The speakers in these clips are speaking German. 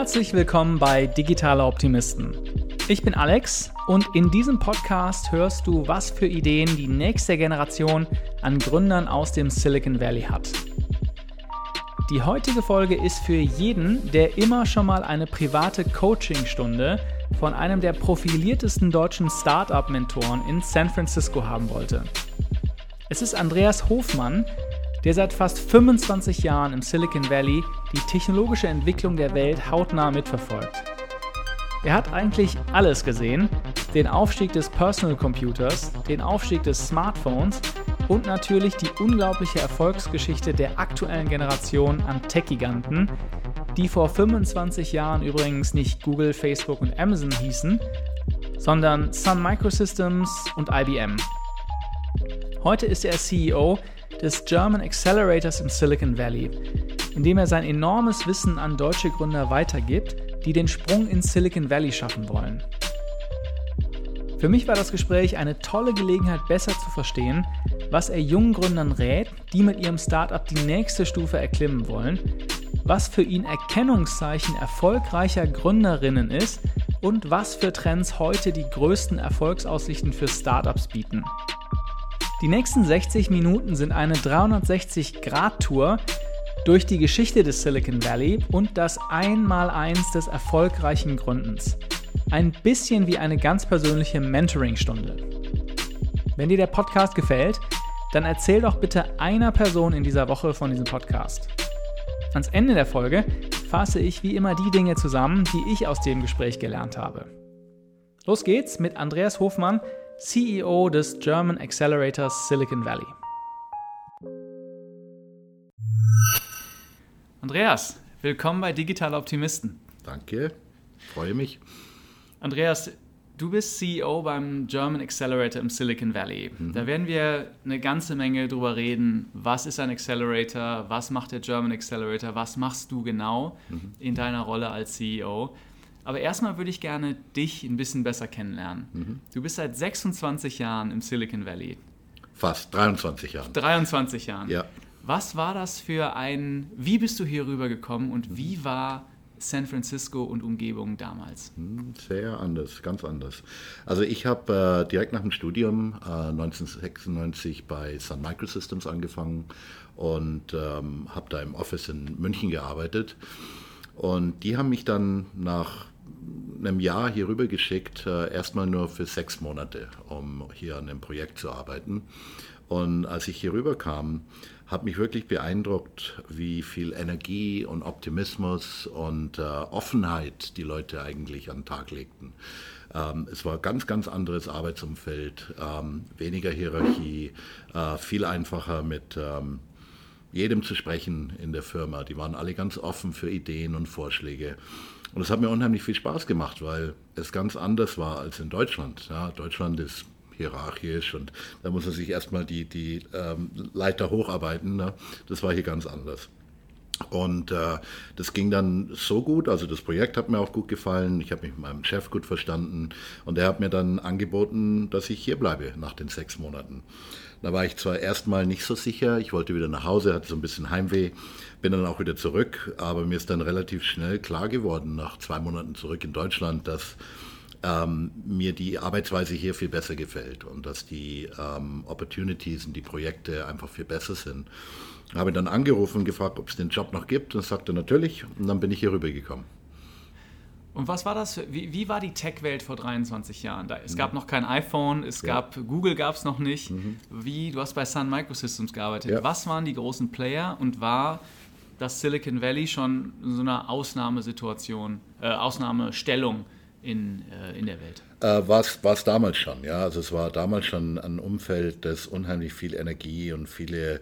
Herzlich willkommen bei Digitale Optimisten. Ich bin Alex und in diesem Podcast hörst du, was für Ideen die nächste Generation an Gründern aus dem Silicon Valley hat. Die heutige Folge ist für jeden, der immer schon mal eine private Coachingstunde von einem der profiliertesten deutschen Startup-Mentoren in San Francisco haben wollte. Es ist Andreas Hofmann, der seit fast 25 Jahren im Silicon Valley die technologische Entwicklung der Welt hautnah mitverfolgt. Er hat eigentlich alles gesehen, den Aufstieg des Personal Computers, den Aufstieg des Smartphones und natürlich die unglaubliche Erfolgsgeschichte der aktuellen Generation an Tech-Giganten, die vor 25 Jahren übrigens nicht Google, Facebook und Amazon hießen, sondern Sun Microsystems und IBM. Heute ist er CEO des German Accelerators im Silicon Valley, indem er sein enormes Wissen an deutsche Gründer weitergibt, die den Sprung ins Silicon Valley schaffen wollen. Für mich war das Gespräch eine tolle Gelegenheit, besser zu verstehen, was er jungen Gründern rät, die mit ihrem Startup die nächste Stufe erklimmen wollen, was für ihn Erkennungszeichen erfolgreicher Gründerinnen ist und was für Trends heute die größten Erfolgsaussichten für Startups bieten. Die nächsten 60 Minuten sind eine 360-Grad-Tour durch die Geschichte des Silicon Valley und das Einmaleins des erfolgreichen Gründens. Ein bisschen wie eine ganz persönliche Mentoring-Stunde. Wenn dir der Podcast gefällt, dann erzähl doch bitte einer Person in dieser Woche von diesem Podcast. Ans Ende der Folge fasse ich wie immer die Dinge zusammen, die ich aus dem Gespräch gelernt habe. Los geht's mit Andreas Hofmann, CEO des German Accelerators Silicon Valley. Andreas, willkommen bei Digital Optimisten. Danke, freue mich. Andreas, du bist CEO beim German Accelerator im Silicon Valley. Mhm. Da werden wir eine ganze Menge drüber reden. Was ist ein Accelerator? Was macht der German Accelerator? Was machst du genau mhm. in deiner Rolle als CEO? Aber erstmal würde ich gerne dich ein bisschen besser kennenlernen. Mhm. Du bist seit 26 Jahren im Silicon Valley. Fast 23 Jahren. 23 Jahren. Ja. Was war das für ein, wie bist du hier rübergekommen und wie war San Francisco und Umgebung damals? Hm, sehr anders, ganz anders. Also ich habe äh, direkt nach dem Studium äh, 1996 bei Sun Microsystems angefangen und ähm, habe da im Office in München gearbeitet. Und die haben mich dann nach einem Jahr hier rüber geschickt, äh, erstmal nur für sechs Monate, um hier an dem Projekt zu arbeiten. Und als ich hier rüber kam, hat mich wirklich beeindruckt, wie viel Energie und Optimismus und äh, Offenheit die Leute eigentlich an den Tag legten. Ähm, es war ganz, ganz anderes Arbeitsumfeld, ähm, weniger Hierarchie, äh, viel einfacher mit ähm, jedem zu sprechen in der Firma. Die waren alle ganz offen für Ideen und Vorschläge. Und es hat mir unheimlich viel Spaß gemacht, weil es ganz anders war als in Deutschland. Ja, Deutschland ist hierarchisch und da muss man sich erstmal die, die ähm, Leiter hocharbeiten. Ne? Das war hier ganz anders. Und äh, das ging dann so gut, also das Projekt hat mir auch gut gefallen, ich habe mich mit meinem Chef gut verstanden und er hat mir dann angeboten, dass ich hier bleibe nach den sechs Monaten. Da war ich zwar erstmal nicht so sicher, ich wollte wieder nach Hause, hatte so ein bisschen Heimweh, bin dann auch wieder zurück, aber mir ist dann relativ schnell klar geworden, nach zwei Monaten zurück in Deutschland, dass ähm, mir die Arbeitsweise hier viel besser gefällt und dass die ähm, Opportunities und die Projekte einfach viel besser sind. Habe dann angerufen und gefragt, ob es den Job noch gibt und sagte natürlich und dann bin ich hier rübergekommen. Und was war das? Wie, wie, war die Tech-Welt vor 23 Jahren? Da, es gab noch kein iPhone, es ja. gab Google gab es noch nicht. Mhm. Wie du hast bei Sun Microsystems gearbeitet. Ja. Was waren die großen Player und war das Silicon Valley schon so eine Ausnahmesituation, äh, Ausnahmestellung? in, äh, in der Welt? Äh, war es damals schon, ja. Also es war damals schon ein Umfeld, das unheimlich viel Energie und viele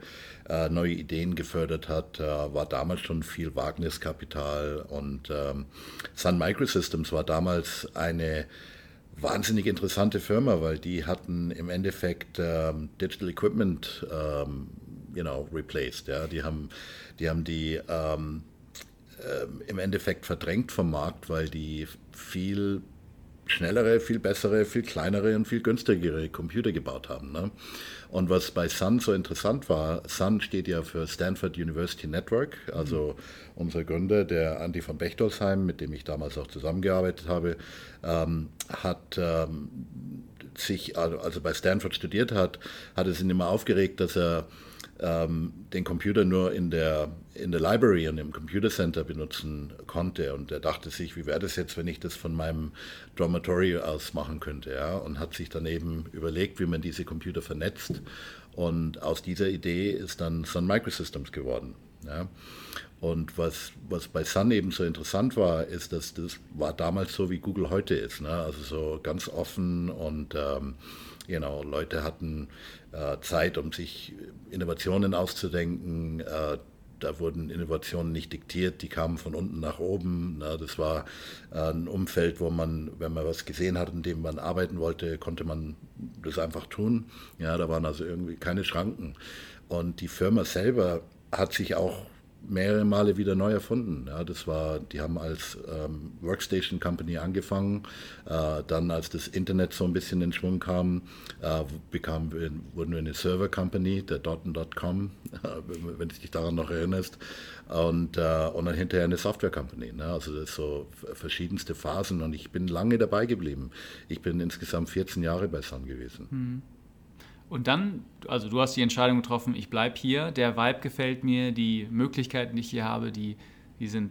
äh, neue Ideen gefördert hat. Äh, war damals schon viel Wagniskapital und ähm, Sun Microsystems war damals eine wahnsinnig interessante Firma, weil die hatten im Endeffekt ähm, Digital Equipment ähm, you know, replaced. Ja. Die haben die, haben die ähm, äh, im Endeffekt verdrängt vom Markt, weil die viel schnellere, viel bessere, viel kleinere und viel günstigere Computer gebaut haben. Ne? Und was bei Sun so interessant war, Sun steht ja für Stanford University Network, also mhm. unser Gründer, der Andy von Bechtolsheim, mit dem ich damals auch zusammengearbeitet habe, ähm, hat ähm, sich, also bei Stanford studiert hat, hat es ihn immer aufgeregt, dass er ähm, den Computer nur in der, in der Library und im Computer Center benutzen konnte. Und er dachte sich, wie wäre das jetzt, wenn ich das von meinem Dormitory aus machen könnte. Ja? Und hat sich dann eben überlegt, wie man diese Computer vernetzt. Und aus dieser Idee ist dann Sun Microsystems geworden. Ja? Und was, was bei Sun eben so interessant war, ist, dass das war damals so, wie Google heute ist. Ne? Also so ganz offen und ähm, genau, Leute hatten äh, Zeit, um sich Innovationen auszudenken. Äh, da wurden Innovationen nicht diktiert, die kamen von unten nach oben. Na, das war äh, ein Umfeld, wo man, wenn man was gesehen hat, in dem man arbeiten wollte, konnte man das einfach tun. Ja, da waren also irgendwie keine Schranken. Und die Firma selber hat sich auch mehrere Male wieder neu erfunden. Ja, das war, die haben als ähm, Workstation Company angefangen, äh, dann als das Internet so ein bisschen in Schwung kam, äh, bekam, wurden wir eine Server Company, der Dot.com, wenn du dich daran noch erinnerst, und, äh, und dann hinterher eine Software Company. Ne? Also das so verschiedenste Phasen und ich bin lange dabei geblieben. Ich bin insgesamt 14 Jahre bei Sun gewesen. Hm. Und dann, also du hast die Entscheidung getroffen, ich bleibe hier, der Vibe gefällt mir, die Möglichkeiten, die ich hier habe, die, die sind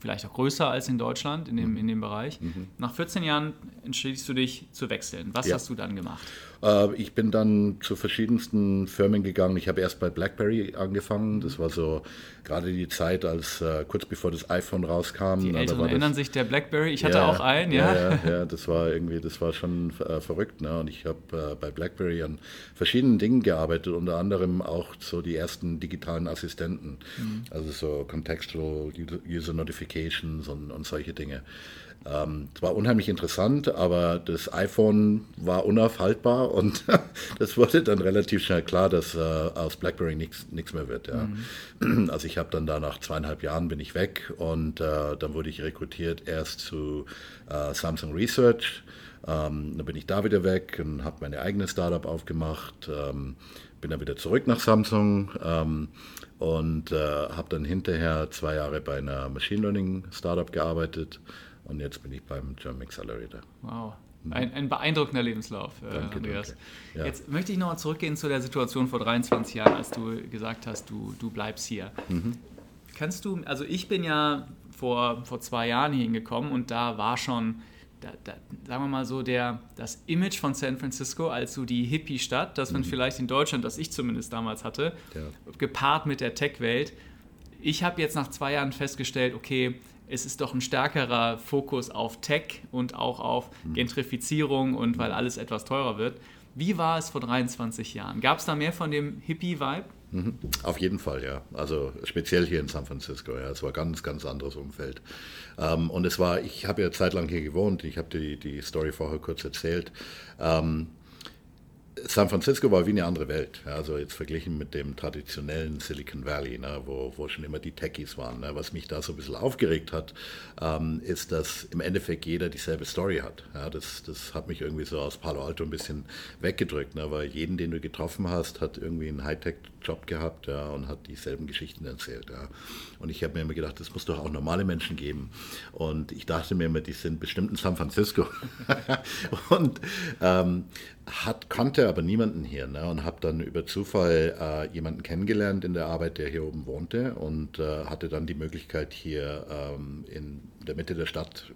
vielleicht auch größer als in Deutschland in dem, mhm. in dem Bereich. Mhm. Nach 14 Jahren entschließt du dich zu wechseln. Was ja. hast du dann gemacht? Äh, ich bin dann zu verschiedensten Firmen gegangen. Ich habe erst bei BlackBerry angefangen. Das war so gerade die Zeit, als äh, kurz bevor das iPhone rauskam. Die Älteren das, erinnern sich der BlackBerry. Ich hatte ja, auch einen, ja. Ja, ja, ja, das war irgendwie, das war schon äh, verrückt. Ne? Und ich habe äh, bei BlackBerry an verschiedenen Dingen gearbeitet, unter anderem auch so die ersten digitalen Assistenten, mhm. also so Contextual User Notifications und, und solche Dinge. Ähm, es war unheimlich interessant, aber das iPhone war unaufhaltbar und das wurde dann relativ schnell klar, dass äh, aus BlackBerry nichts mehr wird. Ja. Mhm. Also ich habe dann da nach zweieinhalb Jahren bin ich weg und äh, dann wurde ich rekrutiert erst zu äh, Samsung Research. Ähm, dann bin ich da wieder weg und habe meine eigene Startup aufgemacht. Ähm, bin dann wieder zurück nach Samsung ähm, und äh, habe dann hinterher zwei Jahre bei einer Machine Learning Startup gearbeitet und jetzt bin ich beim German Accelerator. Wow. Mhm. Ein, ein beeindruckender Lebenslauf, äh, danke, Andreas. Danke. Ja. Jetzt möchte ich nochmal zurückgehen zu der Situation vor 23 Jahren, als du gesagt hast, du, du bleibst hier. Mhm. Kannst du, also ich bin ja vor, vor zwei Jahren hier hingekommen und da war schon, da, da, sagen wir mal so, der, das Image von San Francisco als so die Hippie-Stadt, das man mhm. vielleicht in Deutschland, das ich zumindest damals hatte, ja. gepaart mit der Tech-Welt. Ich habe jetzt nach zwei Jahren festgestellt, okay, es ist doch ein stärkerer Fokus auf Tech und auch auf mhm. Gentrifizierung und weil alles etwas teurer wird. Wie war es vor 23 Jahren? Gab es da mehr von dem Hippie-Vibe? Mhm. Auf jeden Fall, ja. Also speziell hier in San Francisco, ja. Es war ein ganz, ganz anderes Umfeld. Ähm, und es war, ich habe ja zeitlang hier gewohnt, ich habe die, die Story vorher kurz erzählt. Ähm, San Francisco war wie eine andere Welt. Also jetzt verglichen mit dem traditionellen Silicon Valley, ne, wo, wo schon immer die Techies waren. Ne. Was mich da so ein bisschen aufgeregt hat, ähm, ist, dass im Endeffekt jeder dieselbe Story hat. Ja, das, das hat mich irgendwie so aus Palo Alto ein bisschen weggedrückt, ne, weil jeden, den du getroffen hast, hat irgendwie einen Hightech-Job gehabt ja, und hat dieselben Geschichten erzählt. Ja. Und ich habe mir immer gedacht, das muss doch auch normale Menschen geben. Und ich dachte mir immer, die sind bestimmt in San Francisco. und ähm, hat, kannte aber niemanden hier ne? und habe dann über Zufall äh, jemanden kennengelernt in der Arbeit, der hier oben wohnte und äh, hatte dann die Möglichkeit hier ähm, in der Mitte der Stadt,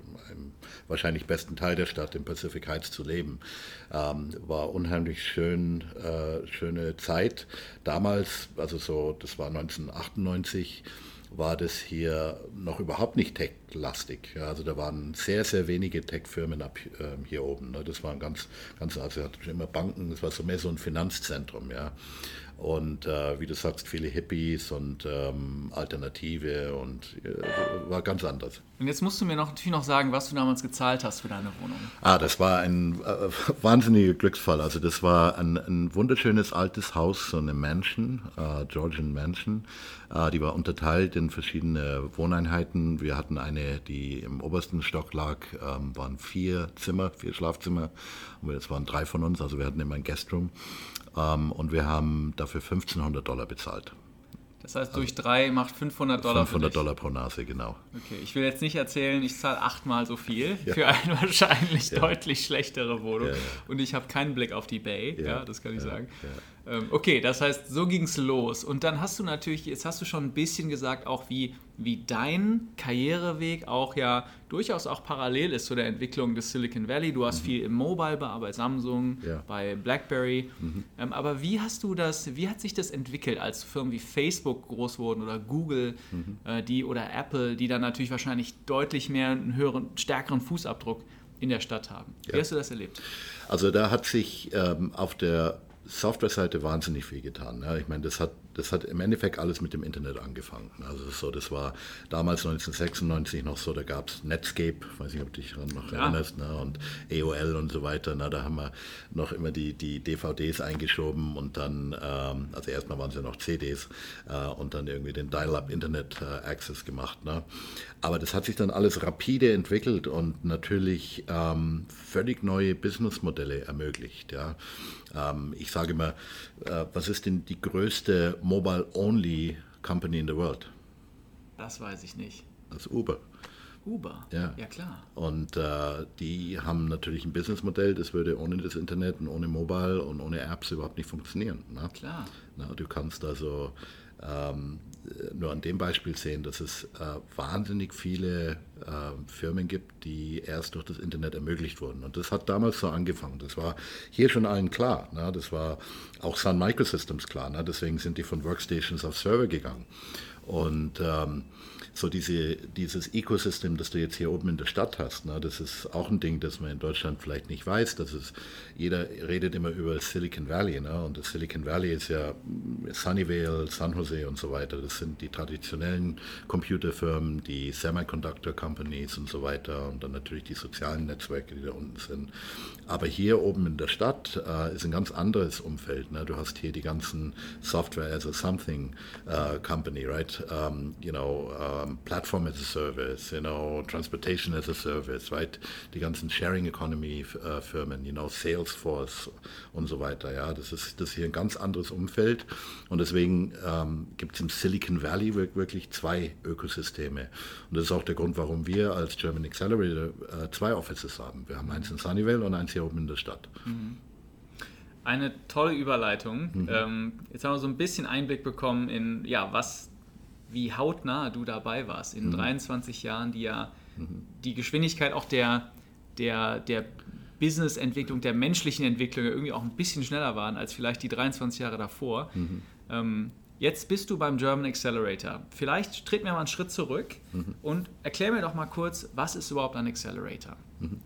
wahrscheinlich besten Teil der Stadt, im Pacific Heights zu leben. Ähm, war unheimlich schön, äh, schöne Zeit. Damals, also so, das war 1998, war das hier noch überhaupt nicht tech-lastig. Ja, also da waren sehr, sehr wenige Tech-Firmen ab äh, hier oben. Ne. Das waren ganz, ganz, also hatte immer Banken, das war so mehr so ein Finanzzentrum, ja. Und äh, wie du sagst, viele Hippies und ähm, Alternative und äh, war ganz anders. Und jetzt musst du mir noch, natürlich noch sagen, was du damals gezahlt hast für deine Wohnung. Ah, das war ein äh, wahnsinniger Glücksfall. Also das war ein, ein, wunderschönes altes Haus, so eine Mansion, äh, Georgian Mansion. Äh, die war unterteilt in verschiedene Wohneinheiten. Wir hatten eine, die im obersten Stock lag, ähm, waren vier Zimmer, vier Schlafzimmer. Und es waren drei von uns, also wir hatten immer ein Guestroom. Ähm, und wir haben dafür 1500 Dollar bezahlt. Das heißt, durch drei macht 500 Dollar 500 Dollar pro Nase, genau. Okay, ich will jetzt nicht erzählen, ich zahle achtmal so viel ja. für eine wahrscheinlich ja. deutlich schlechtere Wohnung. Ja, und ich habe keinen Blick auf die Bay, ja, das kann ich sagen. Ähm, okay, das heißt, so ging es los. Und dann hast du natürlich, jetzt hast du schon ein bisschen gesagt, auch wie, wie dein Karriereweg auch ja durchaus auch parallel ist zu der Entwicklung des Silicon Valley. Du hast mhm. viel im Mobile bei Samsung, ja. bei BlackBerry. Mhm. Ähm, aber wie hast du das, wie hat sich das entwickelt, als Firmen wie Facebook groß wurden oder Google, mhm. äh, die oder Apple, die dann natürlich wahrscheinlich deutlich mehr einen höheren, stärkeren Fußabdruck in der Stadt haben. Wie ja. hast du das erlebt? Also da hat sich ähm, auf der Software-Seite wahnsinnig viel getan. Ja, ich meine, das hat das hat im Endeffekt alles mit dem Internet angefangen. Also das, so, das war damals 1996 noch so, da gab es Netscape, weiß nicht, ob du dich daran noch ja. erinnerst, ne, und AOL und so weiter. Na, da haben wir noch immer die, die DVDs eingeschoben und dann, ähm, also erstmal waren es ja noch CDs äh, und dann irgendwie den Dial-Up Internet äh, Access gemacht. Ne. Aber das hat sich dann alles rapide entwickelt und natürlich ähm, völlig neue Businessmodelle ermöglicht. Ja. Ähm, ich sage immer, äh, was ist denn die größte Mobile-Only Company in the world? Das weiß ich nicht. Das ist Uber. Uber, ja, ja klar. Und äh, die haben natürlich ein Businessmodell, das würde ohne das Internet und ohne Mobile und ohne Apps überhaupt nicht funktionieren. Ne? Klar. Na, du kannst also ähm, nur an dem Beispiel sehen, dass es äh, wahnsinnig viele äh, Firmen gibt, die erst durch das Internet ermöglicht wurden. Und das hat damals so angefangen. Das war hier schon allen klar. Ne? Das war auch Sun Microsystems klar. Ne? Deswegen sind die von Workstations auf Server gegangen. Und ähm, so diese, dieses Ecosystem, das du jetzt hier oben in der Stadt hast, ne, das ist auch ein Ding, das man in Deutschland vielleicht nicht weiß. Das ist, jeder redet immer über Silicon Valley. Ne, und das Silicon Valley ist ja Sunnyvale, San Jose und so weiter. Das sind die traditionellen Computerfirmen, die Semiconductor Companies und so weiter. Und dann natürlich die sozialen Netzwerke, die da unten sind. Aber hier oben in der Stadt äh, ist ein ganz anderes Umfeld. Ne? Du hast hier die ganzen Software as a Something uh, Company, right? Um, you know, um, platform as a service, you know, transportation as a service, right? Die ganzen Sharing Economy äh, Firmen, you know, Salesforce und so weiter. Ja, das ist das ist hier ein ganz anderes Umfeld und deswegen ähm, gibt es im Silicon Valley wirklich zwei Ökosysteme und das ist auch der Grund, warum wir als German Accelerator äh, zwei Offices haben. Wir haben eins in Sunnyvale und eins hier oben in der Stadt. Mhm. Eine tolle Überleitung. Mhm. Ähm, jetzt haben wir so ein bisschen Einblick bekommen in, ja, was wie hautnah du dabei warst in mhm. 23 Jahren, die ja mhm. die Geschwindigkeit auch der, der, der Business-Entwicklung, der menschlichen Entwicklung irgendwie auch ein bisschen schneller waren als vielleicht die 23 Jahre davor. Mhm. Ähm, jetzt bist du beim German Accelerator. Vielleicht tritt mir mal einen Schritt zurück mhm. und erklär mir doch mal kurz, was ist überhaupt ein Accelerator? Mhm.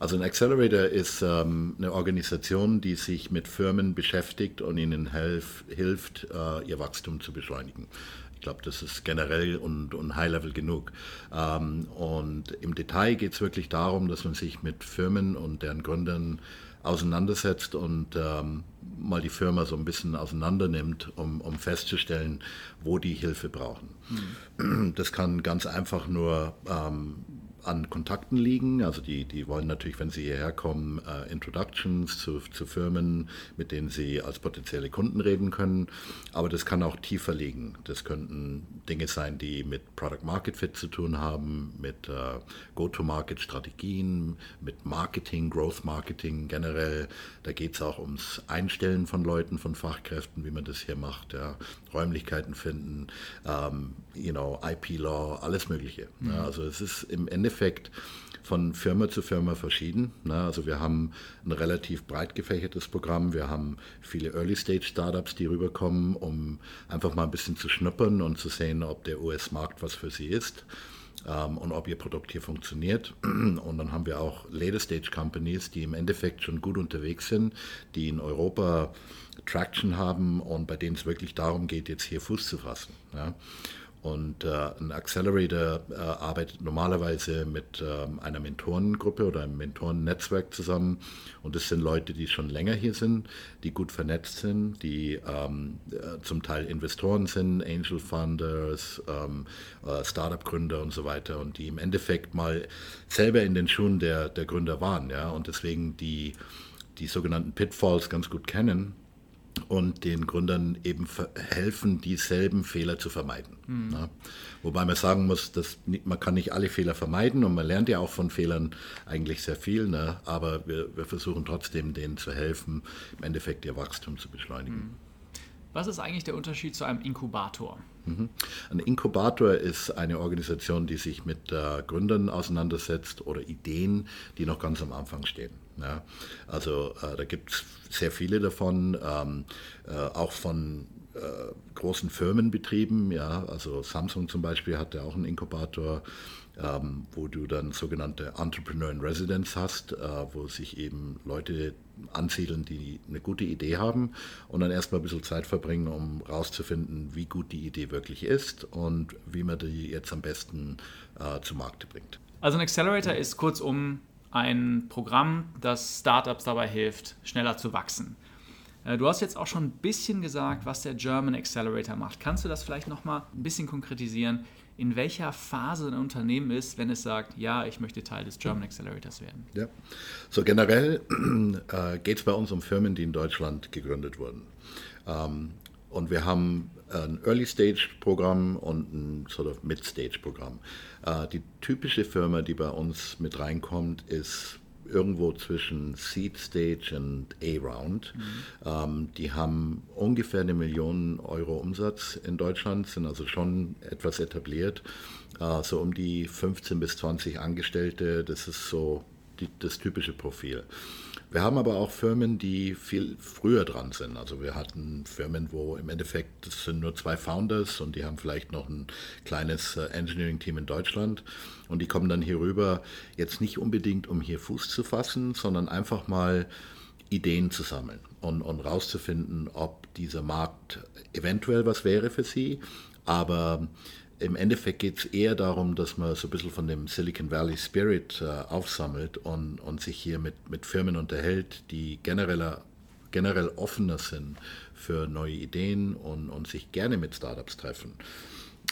Also ein Accelerator ist ähm, eine Organisation, die sich mit Firmen beschäftigt und ihnen helf, hilft, äh, ihr Wachstum zu beschleunigen. Ich glaube, das ist generell und, und High-Level genug. Ähm, und im Detail geht es wirklich darum, dass man sich mit Firmen und deren Gründern auseinandersetzt und ähm, mal die Firma so ein bisschen auseinander nimmt, um, um festzustellen, wo die Hilfe brauchen. Mhm. Das kann ganz einfach nur ähm, an Kontakten liegen. Also die, die wollen natürlich, wenn sie hierher kommen, äh, Introductions zu, zu Firmen, mit denen sie als potenzielle Kunden reden können. Aber das kann auch tiefer liegen. Das könnten Dinge sein, die mit Product Market Fit zu tun haben, mit äh, Go-to-Market-Strategien, mit Marketing, Growth Marketing generell. Da geht es auch ums Einstellen von Leuten, von Fachkräften, wie man das hier macht, ja. Räumlichkeiten finden, ähm, you know, IP-Law, alles Mögliche. Mhm. Ja. Also es ist im Endeffekt von Firma zu Firma verschieden. Ne? Also wir haben ein relativ breit gefächertes Programm. Wir haben viele Early-Stage-Startups, die rüberkommen, um einfach mal ein bisschen zu schnuppern und zu sehen, ob der US-Markt was für sie ist. ähm, und ob ihr Produkt hier funktioniert. Und dann haben wir auch Later Stage Companies, die im Endeffekt schon gut unterwegs sind, die in Europa Traction haben und bei denen es wirklich darum geht, jetzt hier Fuß zu fassen. Ja. Und äh, ein Accelerator äh, arbeitet normalerweise mit ähm, einer Mentorengruppe oder einem Mentorennetzwerk zusammen. Und das sind Leute, die schon länger hier sind, die gut vernetzt sind, die ähm, äh, zum Teil Investoren sind, Angel Funders, ähm, äh, Startup-Gründer und so weiter. Und die im Endeffekt mal selber in den Schuhen der, der Gründer waren. Ja? Und deswegen die, die sogenannten Pitfalls ganz gut kennen und den Gründern eben helfen, dieselben Fehler zu vermeiden. Mhm. Ja. Wobei man sagen muss, dass man kann nicht alle Fehler vermeiden und man lernt ja auch von Fehlern eigentlich sehr viel, ne? aber wir, wir, versuchen trotzdem denen zu helfen, im Endeffekt ihr Wachstum zu beschleunigen. Mhm. Was ist eigentlich der Unterschied zu einem Inkubator? Mhm. Ein Inkubator ist eine Organisation, die sich mit äh, Gründern auseinandersetzt oder Ideen, die noch ganz am Anfang stehen. Ja. Also äh, da gibt es sehr viele davon, ähm, äh, auch von äh, großen Firmenbetrieben. Ja. Also Samsung zum Beispiel hat ja auch einen Inkubator ähm, wo du dann sogenannte Entrepreneur in Residence hast, äh, wo sich eben Leute ansiedeln, die eine gute Idee haben und dann erstmal ein bisschen Zeit verbringen, um rauszufinden, wie gut die Idee wirklich ist und wie man die jetzt am besten äh, zu Markte bringt. Also ein Accelerator ist kurzum ein Programm, das Startups dabei hilft, schneller zu wachsen. Äh, du hast jetzt auch schon ein bisschen gesagt, was der German Accelerator macht. Kannst du das vielleicht noch mal ein bisschen konkretisieren? in welcher Phase ein Unternehmen ist, wenn es sagt, ja, ich möchte Teil des German Accelerators werden? Ja, so generell äh, geht es bei uns um Firmen, die in Deutschland gegründet wurden. Ähm, und wir haben ein Early-Stage-Programm und ein sort of Mid-Stage-Programm. Äh, die typische Firma, die bei uns mit reinkommt, ist irgendwo zwischen Seed Stage und A-Round. Mhm. Ähm, die haben ungefähr eine Million Euro Umsatz in Deutschland, sind also schon etwas etabliert. Äh, so um die 15 bis 20 Angestellte, das ist so die, das typische Profil. Wir haben aber auch Firmen, die viel früher dran sind. Also wir hatten Firmen, wo im Endeffekt das sind nur zwei Founders und die haben vielleicht noch ein kleines äh, Engineering-Team in Deutschland und die kommen dann hier rüber, jetzt nicht unbedingt, um hier Fuß zu fassen, sondern einfach mal Ideen zu sammeln und, und rauszufinden, ob dieser Markt eventuell was wäre für sie. Aber im Endeffekt geht es eher darum, dass man so ein bisschen von dem Silicon Valley Spirit äh, aufsammelt und, und sich hier mit, mit Firmen unterhält, die genereller, generell offener sind für neue Ideen und, und sich gerne mit Startups treffen.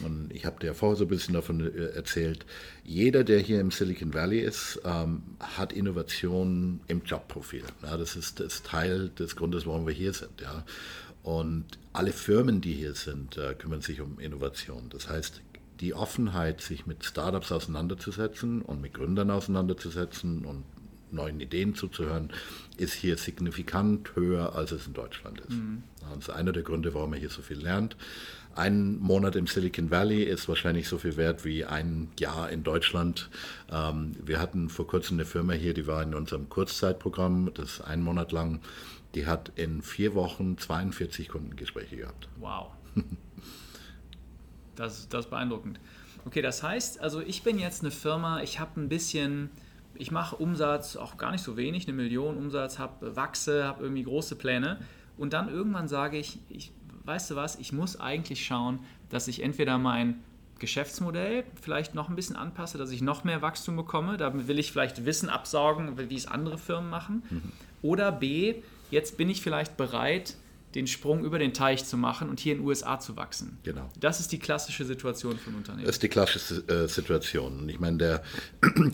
Und ich habe dir vorher so ein bisschen davon äh, erzählt, jeder, der hier im Silicon Valley ist, ähm, hat Innovation im Jobprofil. Ja, das ist das Teil des Grundes, warum wir hier sind. Ja. Und alle Firmen, die hier sind, äh, kümmern sich um Innovation. Das heißt, die Offenheit, sich mit Startups auseinanderzusetzen und mit Gründern auseinanderzusetzen und neuen Ideen zuzuhören, ist hier signifikant höher, als es in Deutschland ist. Mhm. Das ist einer der Gründe, warum man hier so viel lernt. Ein Monat im Silicon Valley ist wahrscheinlich so viel wert wie ein Jahr in Deutschland. Ähm, wir hatten vor kurzem eine Firma hier, die war in unserem Kurzzeitprogramm, das ist ein Monat lang. Die hat in vier Wochen 42 Kundengespräche gehabt. Wow. Das, das ist beeindruckend. Okay, das heißt, also ich bin jetzt eine Firma, ich habe ein bisschen, ich mache Umsatz, auch gar nicht so wenig, eine Million Umsatz, habe wachse, habe irgendwie große Pläne und dann irgendwann sage ich, ich, weißt du was, ich muss eigentlich schauen, dass ich entweder mein Geschäftsmodell vielleicht noch ein bisschen anpasse, dass ich noch mehr Wachstum bekomme. Da will ich vielleicht Wissen absaugen, wie es andere Firmen machen. Mhm. Oder B, jetzt bin ich vielleicht bereit, den Sprung über den Teich zu machen und hier in den USA zu wachsen. Genau. Das ist die klassische Situation von Unternehmen. Das ist die klassische äh, Situation. Und ich meine, da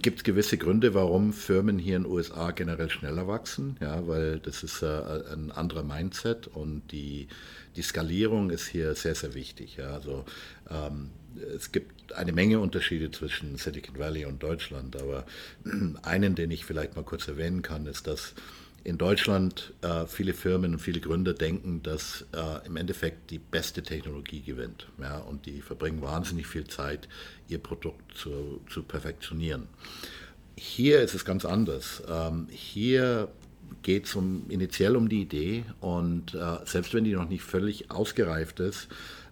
gibt es gewisse Gründe, warum Firmen hier in den USA generell schneller wachsen, ja, weil das ist äh, ein anderer Mindset und die, die Skalierung ist hier sehr, sehr wichtig. Ja. Also ähm, es gibt eine Menge Unterschiede zwischen Silicon Valley und Deutschland, aber einen, den ich vielleicht mal kurz erwähnen kann, ist, dass in Deutschland äh, viele Firmen und viele Gründer denken, dass äh, im Endeffekt die beste Technologie gewinnt. Ja, und die verbringen wahnsinnig viel Zeit, ihr Produkt zu, zu perfektionieren. Hier ist es ganz anders. Ähm, hier geht es um, initiell um die Idee und äh, selbst wenn die noch nicht völlig ausgereift ist,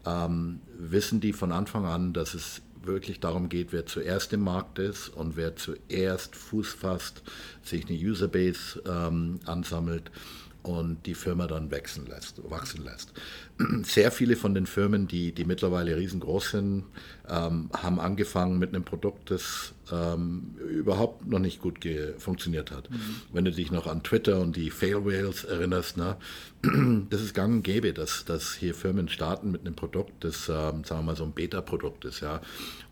ähm, wissen die von Anfang an, dass es wirklich darum geht, wer zuerst im Markt ist und wer zuerst Fuß fasst, sich eine Userbase ähm, ansammelt und die Firma dann wachsen lässt. Wachsen lässt. Sehr viele von den Firmen, die, die mittlerweile riesengroß sind, ähm, haben angefangen mit einem Produkt, das ähm, überhaupt noch nicht gut funktioniert hat. Mhm. Wenn du dich noch an Twitter und die Fail Whales erinnerst, ne, das ist gang und gäbe, dass, dass hier Firmen starten mit einem Produkt, das, ähm, sagen wir mal, so ein Beta-Produkt ist. Ja?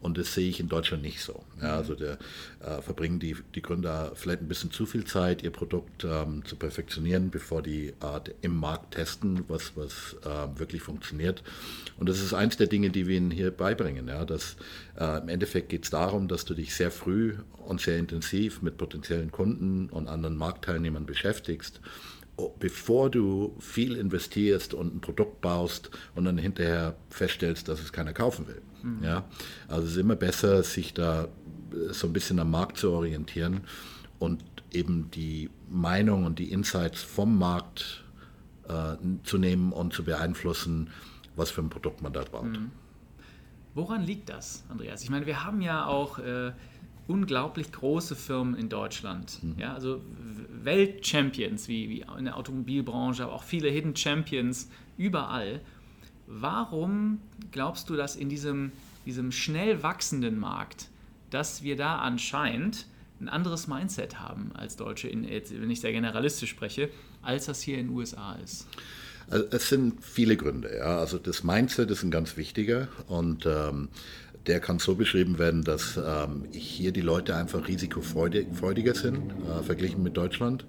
Und das sehe ich in Deutschland nicht so. Ja? Also der, äh, verbringen die, die Gründer vielleicht ein bisschen zu viel Zeit, ihr Produkt ähm, zu perfektionieren, bevor die äh, im Markt testen, was, was äh, wirklich funktioniert. Und das ist eins der Dinge, die wir ihnen hier beibringen. Ja? Dass, äh, Im Endeffekt geht es darum, dass du dich sehr früh und sehr intensiv mit potenziellen Kunden und anderen Marktteilnehmern beschäftigst bevor du viel investierst und ein Produkt baust und dann hinterher feststellst, dass es keiner kaufen will. Mhm. Ja? Also es ist immer besser, sich da so ein bisschen am Markt zu orientieren und eben die Meinung und die Insights vom Markt äh, zu nehmen und zu beeinflussen, was für ein Produkt man da baut. Mhm. Woran liegt das, Andreas? Ich meine, wir haben ja auch äh, unglaublich große Firmen in Deutschland. Mhm. Ja, also Weltchampions wie, wie in der Automobilbranche, aber auch viele Hidden Champions überall. Warum glaubst du, dass in diesem, diesem schnell wachsenden Markt, dass wir da anscheinend ein anderes Mindset haben als Deutsche, in, wenn ich sehr generalistisch spreche, als das hier in den USA ist? Also es sind viele Gründe. Ja. Also das Mindset ist ein ganz wichtiger und ähm, der kann so beschrieben werden, dass ähm, hier die Leute einfach risikofreudiger sind, äh, verglichen mit Deutschland.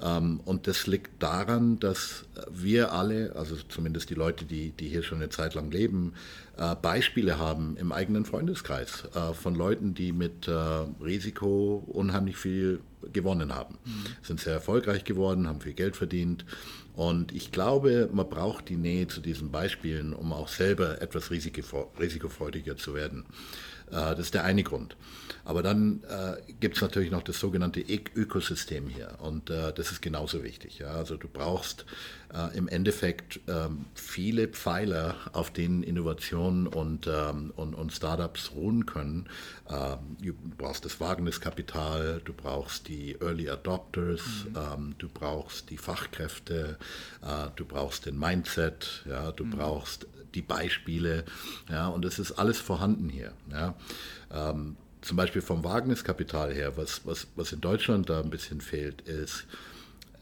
Ähm, und das liegt daran, dass wir alle, also zumindest die Leute, die, die hier schon eine Zeit lang leben, äh, Beispiele haben im eigenen Freundeskreis äh, von Leuten, die mit äh, Risiko unheimlich viel gewonnen haben. Mhm. Sind sehr erfolgreich geworden, haben viel Geld verdient. Und ich glaube, man braucht die Nähe zu diesen Beispielen, um auch selber etwas risikofreudiger zu werden. Äh, das ist der eine Grund. Aber dann äh, gibt es natürlich noch das sogenannte Ökosystem hier und äh, das ist genauso wichtig. Ja? Also du brauchst äh, im Endeffekt ähm, viele Pfeiler, auf denen Innovationen und, ähm, und, und Startups ruhen können. Ähm, du brauchst das Wagniskapital, du brauchst die Early Adopters, mhm. Ähm, du brauchst die Fachkräfte, äh, du brauchst den Mindset, ja? du mhm. brauchst die Beispiele, ja, und es ist alles vorhanden hier. Ja. Ähm, zum Beispiel vom Wagniskapital her, was, was, was in Deutschland da ein bisschen fehlt, ist,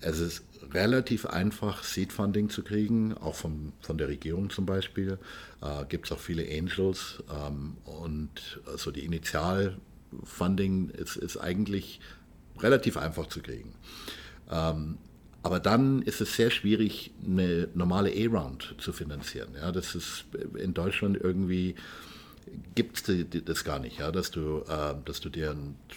es ist relativ einfach, Seed Funding zu kriegen, auch vom, von der Regierung zum Beispiel. Äh, Gibt es auch viele Angels ähm, und also die Initialfunding ist, ist eigentlich relativ einfach zu kriegen. Ähm, aber dann ist es sehr schwierig, eine normale A-Round zu finanzieren. Ja, das ist in Deutschland irgendwie gibt es das gar nicht, ja, dass du, äh, dass du dir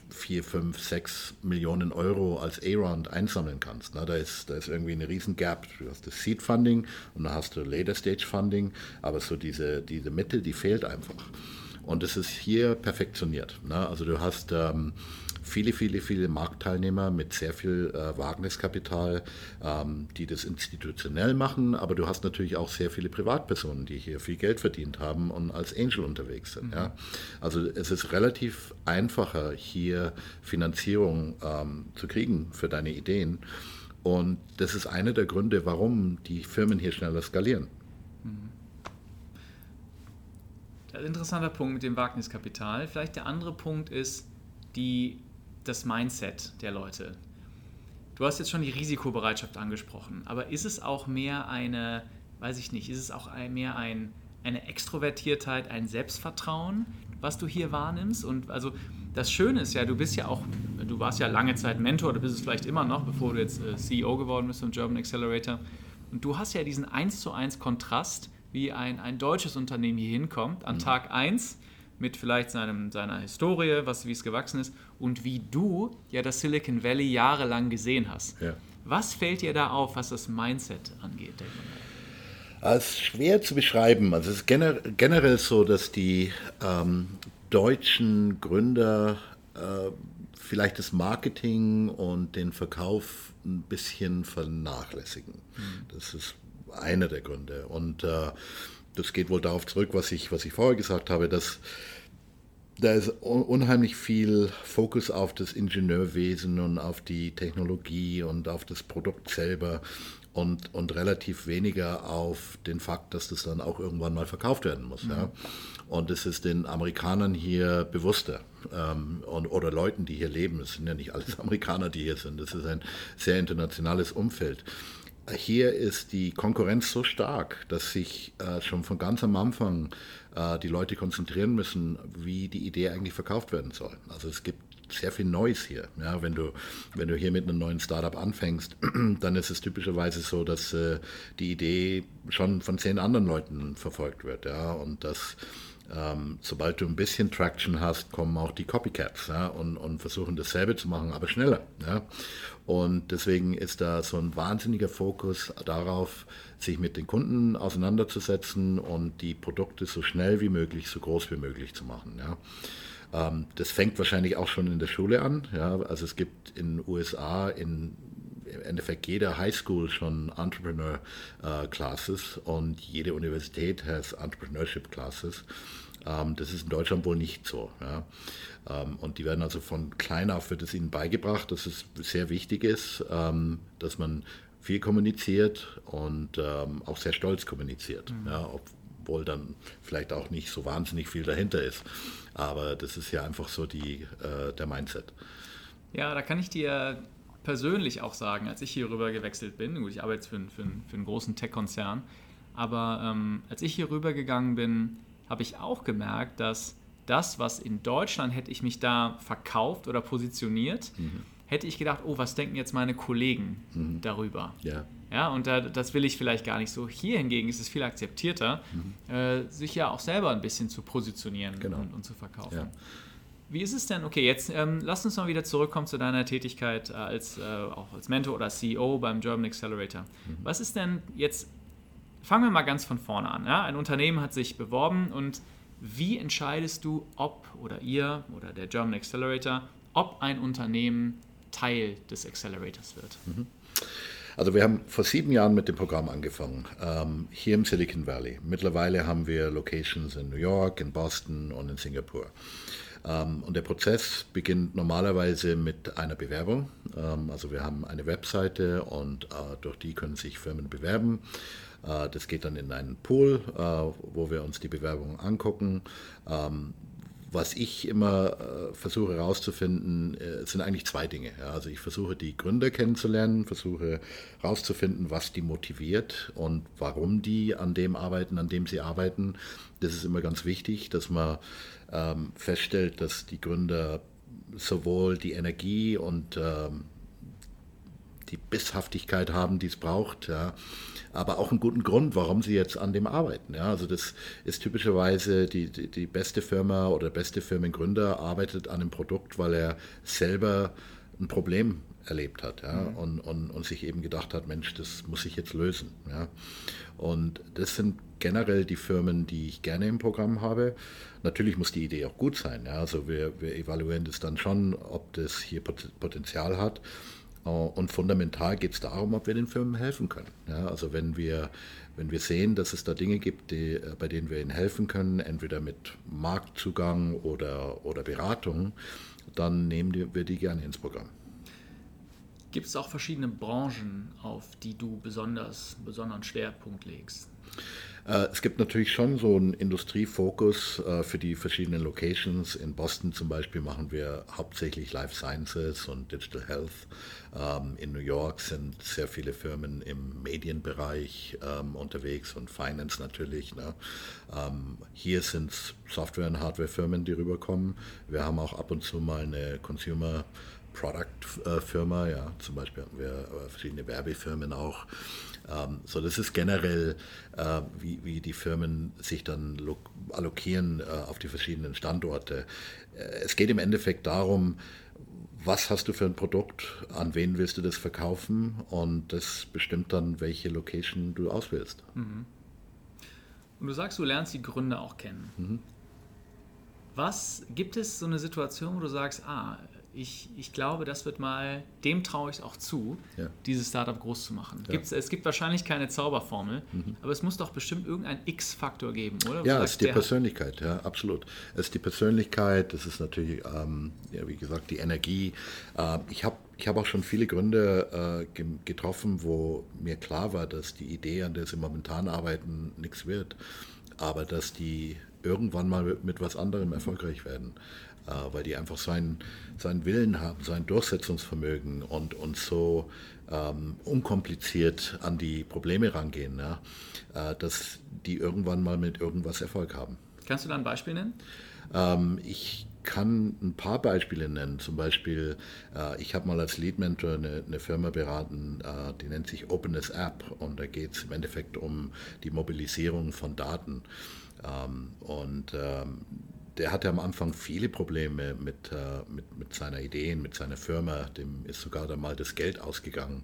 4, 5, 6 Millionen Euro als A-Round einsammeln kannst. Ne? Da, ist, da ist irgendwie eine riesen Gap. Du hast das Seed Funding und dann hast du Later Stage Funding, aber so diese, diese Mitte, die fehlt einfach. Und es ist hier perfektioniert. Ne? Also du hast ähm, viele, viele, viele Marktteilnehmer mit sehr viel äh, Wagniskapital, ähm, die das institutionell machen, aber du hast natürlich auch sehr viele Privatpersonen, die hier viel Geld verdient haben und als Angel unterwegs sind. Mhm. Ja. Also es ist relativ einfacher, hier Finanzierung ähm, zu kriegen für deine Ideen. Und das ist einer der Gründe, warum die Firmen hier schneller skalieren. Mhm. Interessanter Punkt mit dem Wagniskapital. Vielleicht der andere Punkt ist die das Mindset der Leute. Du hast jetzt schon die Risikobereitschaft angesprochen, aber ist es auch mehr eine, weiß ich nicht, ist es auch mehr ein, eine Extrovertiertheit, ein Selbstvertrauen, was du hier wahrnimmst? Und also das Schöne ist ja, du bist ja auch, du warst ja lange Zeit Mentor, du bist es vielleicht immer noch, bevor du jetzt äh, CEO geworden bist im German Accelerator. Und du hast ja diesen 1 zu 1 Kontrast, wie ein, ein deutsches Unternehmen hier hinkommt, an mhm. Tag 1 mit vielleicht seinem, seiner Historie, was, wie es gewachsen ist und wie du ja das Silicon Valley jahrelang gesehen hast. Ja. Was fällt dir da auf, was das Mindset angeht? Es ist schwer zu beschreiben. Also es ist generell so, dass die ähm, deutschen Gründer äh, vielleicht das Marketing und den Verkauf ein bisschen vernachlässigen. Mhm. Das ist einer der Gründe. Und äh, das geht wohl darauf zurück, was ich, was ich vorher gesagt habe, dass da ist unheimlich viel Fokus auf das Ingenieurwesen und auf die Technologie und auf das Produkt selber und, und relativ weniger auf den Fakt, dass das dann auch irgendwann mal verkauft werden muss. Mhm. Ja. Und es ist den Amerikanern hier bewusster ähm, und, oder Leuten, die hier leben. Es sind ja nicht alles Amerikaner, die hier sind. Das ist ein sehr internationales Umfeld. Hier ist die Konkurrenz so stark, dass sich äh, schon von ganz am Anfang äh, die Leute konzentrieren müssen, wie die Idee eigentlich verkauft werden soll. Also es gibt sehr viel Neues hier. Ja, wenn, du, wenn du hier mit einem neuen Startup anfängst, dann ist es typischerweise so, dass äh, die Idee schon von zehn anderen Leuten verfolgt wird. Ja, und dass ähm, sobald du ein bisschen Traction hast, kommen auch die Copycats ja, und, und versuchen dasselbe zu machen, aber schneller. Ja. Und deswegen ist da so ein wahnsinniger Fokus darauf, sich mit den Kunden auseinanderzusetzen und die Produkte so schnell wie möglich, so groß wie möglich zu machen. Ja. Ähm, das fängt wahrscheinlich auch schon in der Schule an. Also es gibt in den USA in im Endeffekt jeder Highschool schon Entrepreneur äh, Classes und jede Universität hat Entrepreneurship Classes. Ähm, das ist in Deutschland wohl nicht so. Ja? Ähm, und die werden also von klein auf wird es ihnen beigebracht, dass es sehr wichtig ist, ähm, dass man viel kommuniziert und ähm, auch sehr stolz kommuniziert. Mhm. Ja, obwohl dann vielleicht auch nicht so wahnsinnig viel dahinter ist. Aber das ist ja einfach so die, äh, der Mindset. Ja, da kann ich dir persönlich auch sagen, als ich hier rüber gewechselt bin, gut, ich arbeite für, für, für einen großen Tech-Konzern, aber ähm, als ich hier rüber gegangen bin, habe ich auch gemerkt, dass das, was in Deutschland hätte ich mich da verkauft oder positioniert, mhm. hätte ich gedacht, oh, was denken jetzt meine Kollegen mhm. darüber? Ja. Ja, und da, das will ich vielleicht gar nicht so. Hier hingegen ist es viel akzeptierter, mhm. äh, sich ja auch selber ein bisschen zu positionieren genau. und, und, zu verkaufen. Ja. Wie ist es denn? Okay, jetzt ähm, lass uns mal wieder zurückkommen zu deiner Tätigkeit äh, als, äh, auch als Mentor oder CEO beim German Accelerator. Mhm. Was ist denn jetzt, fangen wir mal ganz von vorne an. Ja? Ein Unternehmen hat sich beworben und wie entscheidest du, ob oder ihr oder der German Accelerator, ob ein Unternehmen Teil des Accelerators wird? Mhm. Also wir haben vor sieben Jahren mit dem Programm angefangen, ähm, hier im Silicon Valley. Mittlerweile haben wir Locations in New York, in Boston und in Singapur. Ähm, und der Prozess beginnt normalerweise mit einer Bewerbung. Ähm, also wir haben eine Webseite und äh, durch die können sich Firmen bewerben. Äh, das geht dann in einen Pool, äh, wo wir uns die Bewerbungen angucken. Ähm, was ich immer versuche herauszufinden, sind eigentlich zwei Dinge. Also ich versuche die Gründer kennenzulernen, versuche herauszufinden, was die motiviert und warum die an dem arbeiten, an dem sie arbeiten. Das ist immer ganz wichtig, dass man ähm, feststellt, dass die Gründer sowohl die Energie und ähm, die Bisshaftigkeit haben, die es braucht, ja, aber auch einen guten Grund, warum sie jetzt an dem arbeiten. Ja. Also das ist typischerweise die, die, die beste Firma oder beste Firmengründer arbeitet an einem Produkt, weil er selber ein Problem erlebt hat ja, mhm. und, und, und sich eben gedacht hat, Mensch, das muss ich jetzt lösen. Ja. Und das sind generell die Firmen, die ich gerne im Programm habe. Natürlich muss die Idee auch gut sein. Ja. Also wir, wir evaluieren das dann schon, ob das hier Potenzial hat. Äh, und fundamental geht es darum, ob wir den Firmen helfen können. Ja, also wenn wir, wenn wir sehen, dass es da Dinge gibt, die, äh, bei denen wir ihnen helfen können, entweder mit Marktzugang oder, oder Beratung, dann nehmen wir die gerne ins Programm. Gibt es auch verschiedene Branchen, auf die du besonders besonderen Schwerpunkt legst? Äh, es gibt natürlich schon so einen Industriefokus äh, für die verschiedenen Locations. In Boston zum Beispiel machen wir hauptsächlich Life Sciences und Digital Health. Ähm, in New York sind sehr viele Firmen im Medienbereich ähm, unterwegs und Finance natürlich. Ne? Ähm, hier sind es Software- und Hardware-Firmen, die rüberkommen. Wir haben auch ab und zu mal eine Consumer- Product-Firma, ja, zum Beispiel haben wir äh, verschiedene Werbefirmen auch. Ähm, so, das ist generell, äh, wie, wie die Firmen sich dann allokieren äh, auf die verschiedenen Standorte. Äh, es geht im Endeffekt darum, was hast du für ein Produkt, an wen willst du das verkaufen und das bestimmt dann, welche Location du auswählst. Mhm. Und du sagst, du lernst die Gründe auch kennen. Mhm. Was gibt es so eine Situation, wo du sagst, ah, ich, ich glaube, das wird mal, dem traue ich es auch zu, ja. dieses Startup groß zu machen. Ja. Gibt's, es gibt wahrscheinlich keine Zauberformel, mhm. aber es muss doch bestimmt irgendeinen X-Faktor geben, oder? Ja, es ist die Persönlichkeit, ja, absolut. Es ist die Persönlichkeit, das ist natürlich, ähm, ja, wie gesagt, die Energie. Äh, ich habe ich hab auch schon viele Gründe äh, getroffen, wo mir klar war, dass die Idee, an der sie momentan arbeiten, nichts wird, aber dass die irgendwann mal mit, mit was anderem erfolgreich werden. Äh, weil die einfach seinen, seinen Willen haben, sein Durchsetzungsvermögen und, und so ähm, unkompliziert an die Probleme rangehen, ja, äh, dass die irgendwann mal mit irgendwas Erfolg haben. Kannst du da ein Beispiel nennen? Ähm, ich kann ein paar Beispiele nennen. Zum Beispiel, äh, ich habe mal als Lead Mentor eine, eine Firma beraten, äh, die nennt sich Openness App und da geht es im Endeffekt um die Mobilisierung von Daten. Ähm, und ähm, der hatte am Anfang viele Probleme mit, äh, mit, mit seiner Ideen, mit seiner Firma. Dem ist sogar dann mal das Geld ausgegangen.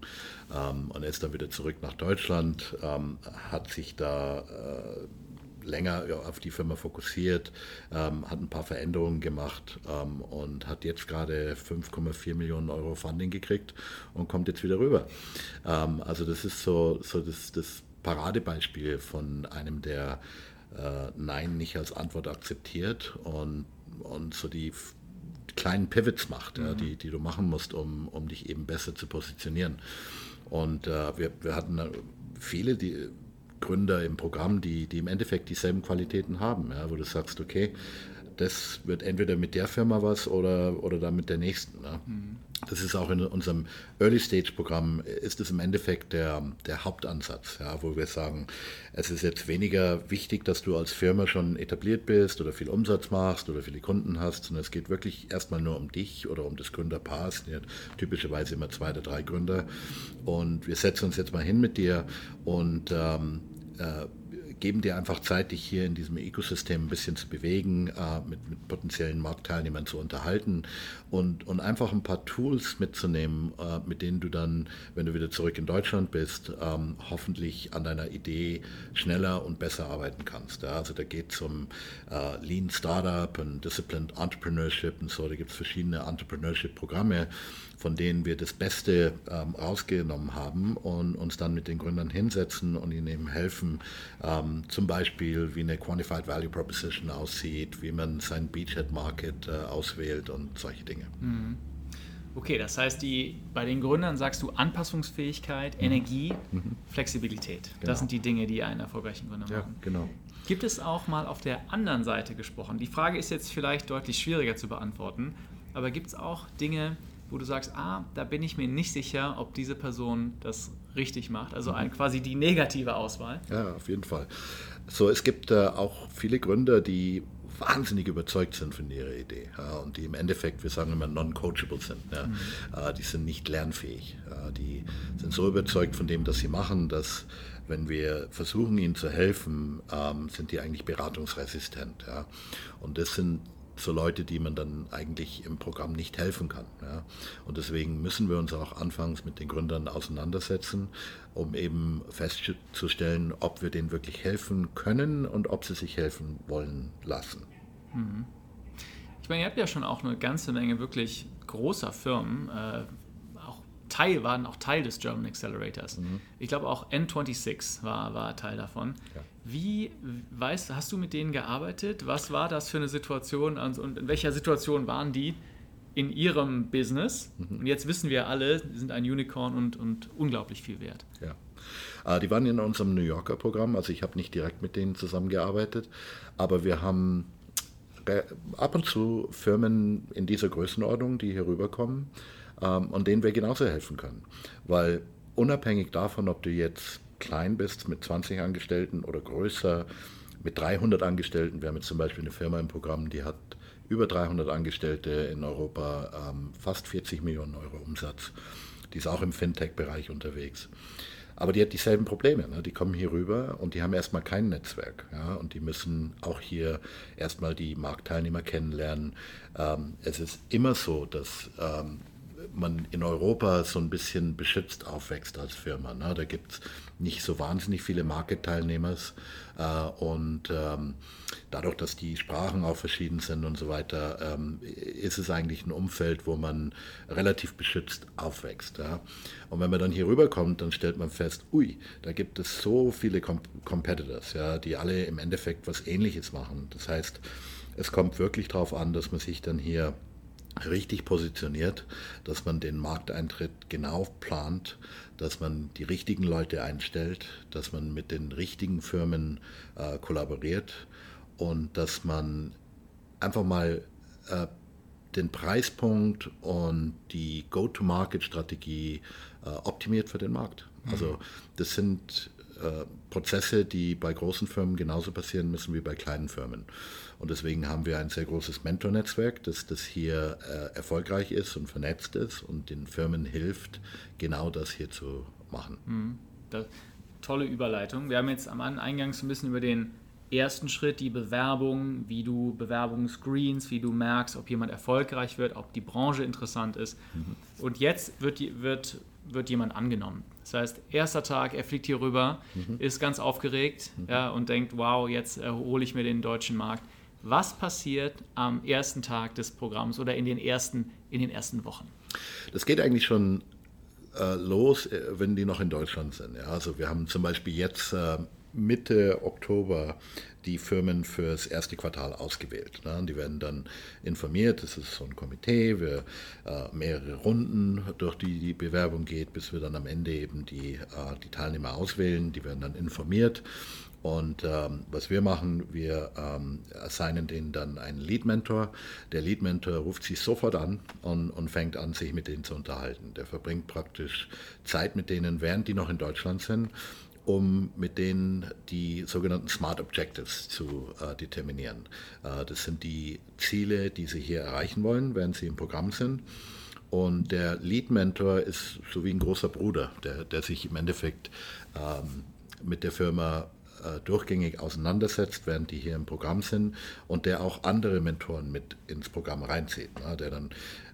Ähm, und er ist dann wieder zurück nach Deutschland, ähm, hat sich da äh, länger auf die Firma fokussiert, ähm, hat ein paar Veränderungen gemacht ähm, und hat jetzt gerade 5,4 Millionen Euro Funding gekriegt und kommt jetzt wieder rüber. Ähm, also das ist so, so das, das Paradebeispiel von einem, der äh, Nein nicht als Antwort akzeptiert und, und so die kleinen Pivots macht, mhm. ja, die, die du machen musst, um, um dich eben besser zu positionieren. Und äh, wir, wir hatten viele die Gründer im Programm, die, die im Endeffekt dieselben Qualitäten haben, ja, wo du sagst, okay, das wird entweder mit der Firma was oder, oder dann mit der nächsten. Ne? Mhm. Das ist auch in unserem Early-Stage-Programm, ist es im Endeffekt der, der Hauptansatz, ja, wo wir sagen, es ist jetzt weniger wichtig, dass du als Firma schon etabliert bist oder viel Umsatz machst oder viele Kunden hast, sondern es geht wirklich erstmal nur um dich oder um das Gründerpaar. Es sind typischerweise immer zwei oder drei Gründer. Und wir setzen uns jetzt mal hin mit dir und ähm, äh, geben dir einfach Zeit, dich hier in diesem Ökosystem ein bisschen zu bewegen, äh, mit, mit, potenziellen Marktteilnehmern zu unterhalten und, und einfach ein paar Tools mitzunehmen, äh, mit denen du dann, wenn du wieder zurück in Deutschland bist, ähm, hoffentlich an deiner Idee schneller und besser arbeiten kannst. Ja? Also da geht es um äh, Lean Startup und Disciplined Entrepreneurship und so, da gibt es verschiedene Entrepreneurship-Programme, von denen wir das Beste ähm, rausgenommen haben und uns dann mit den Gründern hinsetzen und ihnen eben helfen, ähm, zum Beispiel wie eine Quantified Value Proposition aussieht, wie man sein Beachhead Market äh, auswählt und solche Dinge. Mhm. Okay, das heißt, die, bei den Gründern sagst du Anpassungsfähigkeit, mhm. Energie, mhm. Flexibilität. Genau. Das sind die Dinge, die einen erfolgreichen Gründer ja, machen. Genau. Gibt es auch mal auf der anderen Seite gesprochen? Die Frage ist jetzt vielleicht deutlich schwieriger zu beantworten, aber gibt es auch Dinge, wo du sagst, ah, da bin ich mir nicht sicher, ob diese Person das richtig macht. Also ein, quasi die negative Auswahl. Ja, auf jeden Fall. So, es gibt äh, auch viele Gründer, die wahnsinnig überzeugt sind von ihrer Idee ja, und die im Endeffekt, wir sagen immer, non-coachable sind. Ja. Mhm. Äh, die sind nicht lernfähig. Ja, die sind so überzeugt von dem, was sie machen, dass wenn wir versuchen, ihnen zu helfen, ähm, sind die eigentlich beratungsresistent. Ja. Und das sind so Leute, die man dann eigentlich im Programm nicht helfen kann. Ja. Und deswegen müssen wir uns auch anfangs mit den Gründern auseinandersetzen, um eben festzustellen, ob wir denen wirklich helfen können und ob sie sich helfen wollen lassen. Mhm. Ich meine, ihr habt ja schon auch eine ganze Menge wirklich großer Firmen, äh, Teil, waren auch Teil des German Accelerators. Mhm. Ich glaube auch N26 war, war Teil davon. Ja. Wie, weißt hast du mit denen gearbeitet? Was war das für eine Situation und in welcher Situation waren die in ihrem Business? Mhm. Und jetzt wissen wir alle, sie sind ein Unicorn und, und unglaublich viel wert. Ja. Äh, die waren in unserem New Yorker Programm, also ich habe nicht direkt mit denen zusammengearbeitet, aber wir haben ab und zu Firmen in dieser Größenordnung, die hier rüberkommen ähm, und denen wir genauso helfen können. Weil unabhängig davon, ob du jetzt klein bist mit 20 Angestellten oder größer mit 300 Angestellten, wir haben jetzt zum Beispiel eine Firma im Programm, die hat über 300 Angestellte in Europa, ähm, fast 40 Millionen Euro Umsatz. Die ist auch im Fintech-Bereich unterwegs. Aber die hat dieselben Probleme. Ne? Die kommen hier rüber und die haben erstmal kein Netzwerk. Ja? Und die müssen auch hier erstmal die Marktteilnehmer kennenlernen. Ähm, es ist immer so, dass ähm, man in Europa so ein bisschen beschützt aufwächst als Firma. Ne? Da gibt es nicht so wahnsinnig viele Market-Teilnehmer äh, und ähm, dadurch, dass die Sprachen auch verschieden sind und so weiter, ähm, ist es eigentlich ein Umfeld, wo man relativ beschützt aufwächst. Ja? Und wenn man dann hier rüberkommt, dann stellt man fest, ui, da gibt es so viele Com Competitors, ja, die alle im Endeffekt was Ähnliches machen. Das heißt, es kommt wirklich darauf an, dass man sich dann hier richtig positioniert, dass man den Markteintritt genau plant, dass man die richtigen Leute einstellt, dass man mit den richtigen Firmen äh, kollaboriert und dass man einfach mal äh, den Preispunkt und die Go-to-Market-Strategie äh, optimiert für den Markt. Also mhm. das sind äh, Prozesse, die bei großen Firmen genauso passieren müssen wie bei kleinen Firmen. Und deswegen haben wir ein sehr großes Mentor-Netzwerk, das, das hier äh, erfolgreich ist und vernetzt ist und den Firmen hilft, genau das hier zu machen. Mhm. Das, tolle Überleitung. Wir haben jetzt am Eingang so ein bisschen über den ersten Schritt, die Bewerbung, wie du Bewerbungen screens, wie du merkst, ob jemand erfolgreich wird, ob die Branche interessant ist. Mhm. Und jetzt wird, wird, wird jemand angenommen. Das heißt, erster Tag, er fliegt hier rüber, mhm. ist ganz aufgeregt mhm. ja, und denkt, wow, jetzt erhole ich mir den deutschen Markt. Was passiert am ersten Tag des Programms oder in den ersten, in den ersten Wochen? Das geht eigentlich schon äh, los, äh, wenn die noch in Deutschland sind. Ja, also wir haben zum Beispiel jetzt äh, Mitte Oktober die Firmen fürs erste Quartal ausgewählt. Ne? Die werden dann informiert, das ist so ein Komitee, wir äh, mehrere Runden, durch die die Bewerbung geht, bis wir dann am Ende eben die, äh, die Teilnehmer auswählen. Die werden dann informiert und ähm, was wir machen, wir ähm, assignen denen dann einen Lead-Mentor. Der Lead-Mentor ruft sie sofort an und, und, fängt an, sich mit denen zu unterhalten. Der verbringt praktisch Zeit mit denen, während die noch in Deutschland sind, um mit denen die sogenannten Smart Objectives zu äh, determinieren. Äh, das sind die Ziele, die sie hier erreichen wollen, während sie im Programm sind. Und der Lead-Mentor ist so wie ein großer Bruder, der, der sich im Endeffekt ähm, mit der Firma durchgängig auseinandersetzt, während die hier im Programm sind und der auch andere Mentoren mit ins Programm reinzieht, ne, der dann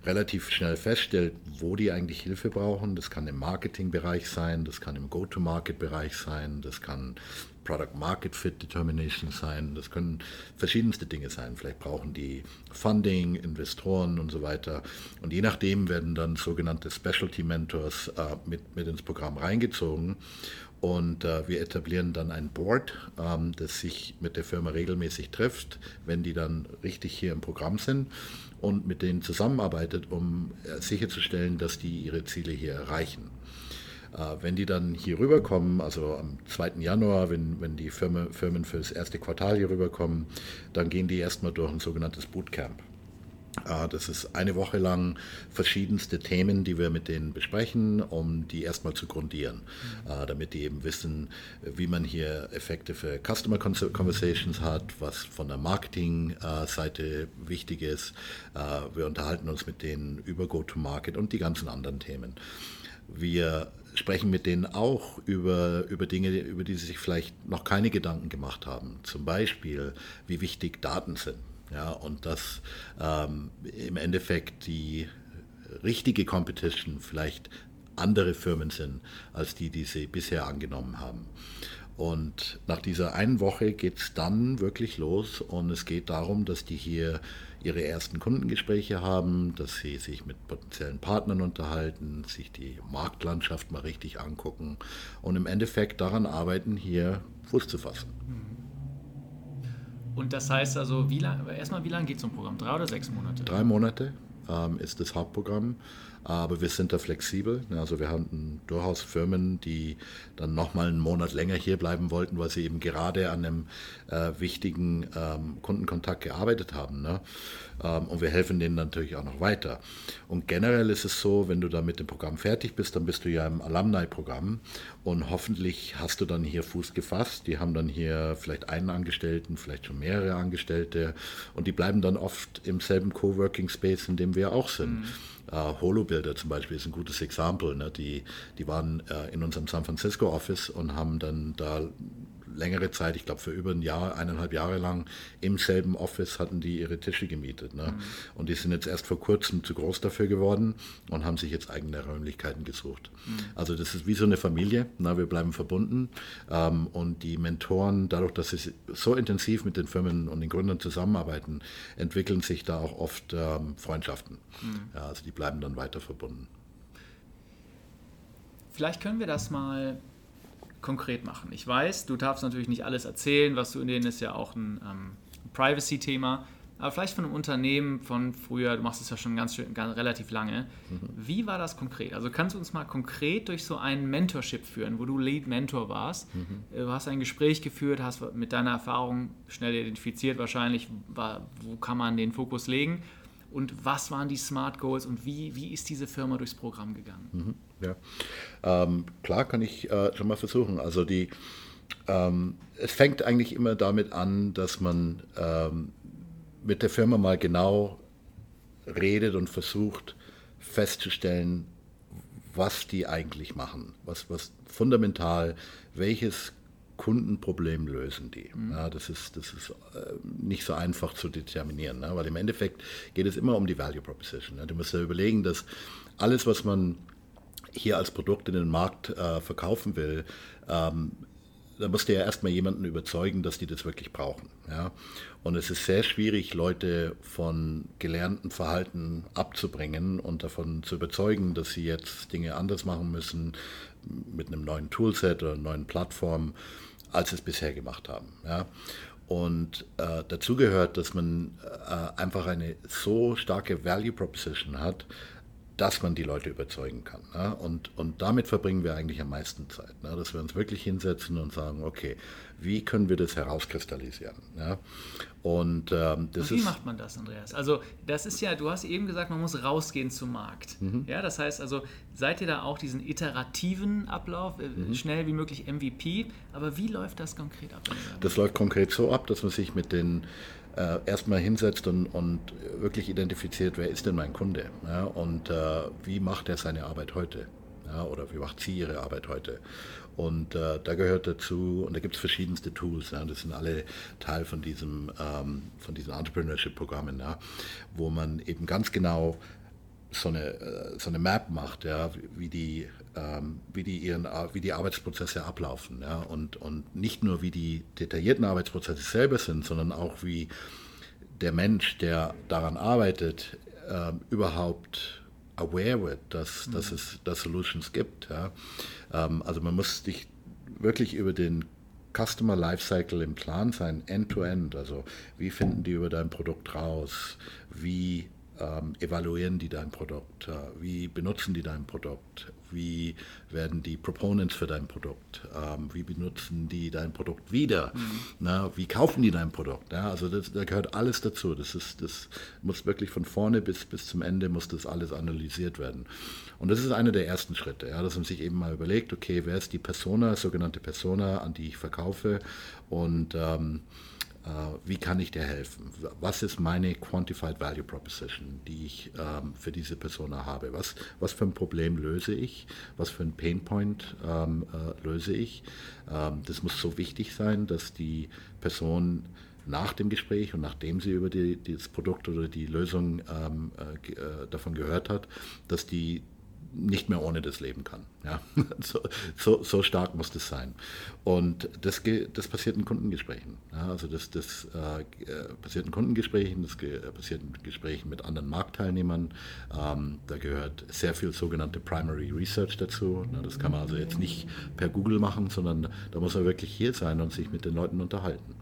relativ schnell feststellt, wo die eigentlich Hilfe brauchen. Das kann im Marketingbereich sein, das kann im Go-to-Market-Bereich sein, das kann Product Market Fit Determination sein, das können verschiedenste Dinge sein. Vielleicht brauchen die Funding, Investoren und so weiter. Und je nachdem werden dann sogenannte Specialty Mentors äh, mit, mit ins Programm reingezogen. Und äh, wir etablieren dann ein Board, ähm, das sich mit der Firma regelmäßig trifft, wenn die dann richtig hier im Programm sind und mit denen zusammenarbeitet, um äh, sicherzustellen, dass die ihre Ziele hier erreichen. Äh, wenn die dann hier rüberkommen, also am 2. Januar, wenn, wenn die Firmen, Firmen für das erste Quartal hier rüberkommen, dann gehen die erstmal durch ein sogenanntes Bootcamp. Ah, das ist eine Woche lang verschiedenste Themen, die wir mit denen besprechen, um die erstmal zu grundieren, mhm. damit die eben wissen, wie man hier Effekte für Customer Conversations hat, was von der Marketing-Seite wichtig ist. Ah, wir unterhalten uns mit denen über Go-to-Market und die ganzen anderen Themen. Wir sprechen mit denen auch über, über Dinge, über die sie sich vielleicht noch keine Gedanken gemacht haben. Zum Beispiel, wie wichtig Daten sind. Ja, und dass ähm, im Endeffekt die richtige Competition vielleicht andere Firmen sind, als die, die sie bisher angenommen haben. Und nach dieser einen Woche geht es dann wirklich los und es geht darum, dass die hier ihre ersten Kundengespräche haben, dass sie sich mit potenziellen Partnern unterhalten, sich die Marktlandschaft mal richtig angucken und im Endeffekt daran arbeiten, hier Fuß zu fassen. Mhm. Und das heißt also, wie lang, erstmal, wie lange geht so ein Programm? Drei oder sechs Monate? Drei Monate ähm, ist das Hauptprogramm. Aber wir sind da flexibel. Also wir haben durchaus Firmen, die dann nochmal einen Monat länger hier bleiben wollten, weil sie eben gerade an einem äh, wichtigen ähm, Kundenkontakt gearbeitet haben. Ne? Ähm, und wir helfen denen natürlich auch noch weiter. Und generell ist es so, wenn du da mit dem Programm fertig bist, dann bist du ja im Alumni-Programm und hoffentlich hast du dann hier Fuß gefasst. Die haben dann hier vielleicht einen Angestellten, vielleicht schon mehrere Angestellte und die bleiben dann oft im selben Coworking Space, in dem wir auch sind. Mhm. Uh, Holobilder zum Beispiel ist ein gutes Exempel. Ne? Die, die waren uh, in unserem San Francisco Office und haben dann da längere Zeit, ich glaube für über ein Jahr, eineinhalb Jahre lang im selben Office hatten die ihre Tische gemietet. Ne? Mhm. Und die sind jetzt erst vor kurzem zu groß dafür geworden und haben sich jetzt eigene Räumlichkeiten gesucht. Mhm. Also das ist wie so eine Familie, na, wir bleiben verbunden ähm, und die Mentoren, dadurch, dass sie so intensiv mit den Firmen und den Gründern zusammenarbeiten, entwickeln sich da auch oft ähm, Freundschaften. Mhm. Ja, also die bleiben dann weiter verbunden. Vielleicht können wir das mal konkret machen. Ich weiß, du darfst natürlich nicht alles erzählen, was du in denen ist ja auch ein ähm, Privacy-Thema, aber vielleicht von einem Unternehmen von früher, du machst es ja schon ganz, ganz relativ lange. Mhm. Wie war das konkret? Also kannst du uns mal konkret durch so ein Mentorship führen, wo du Lead Mentor warst? Mhm. Äh, du hast ein Gespräch geführt, hast mit deiner Erfahrung schnell identifiziert wahrscheinlich, wo kann man den Fokus legen und was waren die Smart Goals und wie, wie ist diese Firma durchs Programm gegangen? Mhm. Ja. Ähm, klar kann ich äh, schon mal versuchen. Also die, ähm, es fängt eigentlich immer damit an, dass man ähm, mit der Firma mal genau redet und versucht festzustellen, was die eigentlich machen, was, was fundamental, welches Kundenproblem lösen die. Mhm. Ja, das ist, das ist äh, nicht so einfach zu determinieren, ne? weil im Endeffekt geht es immer um die Value Proposition. Ne? Du musst ja überlegen, dass alles, was man hier als Produkt in den Markt äh, verkaufen will, ähm, da musst du ja erstmal jemanden überzeugen, dass die das wirklich brauchen. Ja? Und es ist sehr schwierig, Leute von gelernten Verhalten abzubringen und davon zu überzeugen, dass sie jetzt Dinge anders machen müssen mit einem neuen Toolset oder einer neuen Plattform, als sie es bisher gemacht haben. Ja? Und äh, dazu gehört, dass man äh, einfach eine so starke Value Proposition hat, dass man die Leute überzeugen kann. Ne? Und, und damit verbringen wir eigentlich am meisten Zeit, ne? dass wir uns wirklich hinsetzen und sagen, okay, wie können wir das herauskristallisieren? Ja? Und, ähm, und wie ist, macht man das, Andreas? Also das ist ja, du hast eben gesagt, man muss rausgehen zum Markt. Mhm. Ja, das heißt also, seid ihr da auch diesen iterativen Ablauf, äh, mhm. schnell wie möglich MVP, aber wie läuft das konkret ab? Das läuft konkret so ab, dass man sich mit den äh, erstmal hinsetzt und, und, wirklich identifiziert, wer ist denn mein Kunde ja, und äh, wie macht er seine Arbeit heute ja, oder wie macht sie ihre Arbeit heute. Und äh, da gehört dazu, und da gibt es verschiedenste Tools, ja, das sind alle Teil von diesem, ähm, von diesen Entrepreneurship-Programmen, ja, wo man eben ganz genau so eine, äh, so eine Map macht, ja, wie die, ähm, wie die, ihren, wie die Arbeitsprozesse ablaufen. Ja, und, und nicht nur wie die detaillierten Arbeitsprozesse selber sind, sondern auch wie der Mensch, der daran arbeitet, äh, überhaupt aware wird, dass, mhm. dass es dass Solutions gibt. Ja. Ähm, also man muss sich wirklich über den Customer Lifecycle im Plan sein, end-to-end. -End. Also wie finden die über dein Produkt raus? Wie ähm, evaluieren die dein Produkt? Äh, wie benutzen die dein Produkt? Wie werden die Proponents für dein Produkt? Ähm, wie benutzen die dein Produkt wieder? Mhm. Na, wie kaufen die dein Produkt? Ja, also das, da gehört alles dazu. Das, ist, das muss wirklich von vorne bis, bis zum Ende muss das alles analysiert werden. Und das ist einer der ersten Schritte, ja, dass man sich eben mal überlegt, okay, wer ist die Persona, sogenannte Persona, an die ich verkaufe und ähm, äh, wie kann ich dir helfen? Was ist meine Quantified Value Proposition, die ich ähm, für diese Persona habe? Was, was für ein Problem löse ich? Was für ein Painpoint ähm, äh, löse ich? Ähm, das muss so wichtig sein, dass die Person nach dem Gespräch und nachdem sie über die, das Produkt oder die Lösung ähm, äh, äh davon gehört hat, dass die nicht mehr ohne das leben kann. Ja? So, so, so stark muss das sein. Und das, das passiert in Kundengesprächen. Ja? Also das, das äh, passiert in Kundengesprächen, das passiert in Gesprächen mit anderen Marktteilnehmern. Ähm, da gehört sehr viel sogenannte Primary Research dazu. Das kann man also jetzt nicht per Google machen, sondern da muss man wirklich hier sein und sich mit den Leuten unterhalten.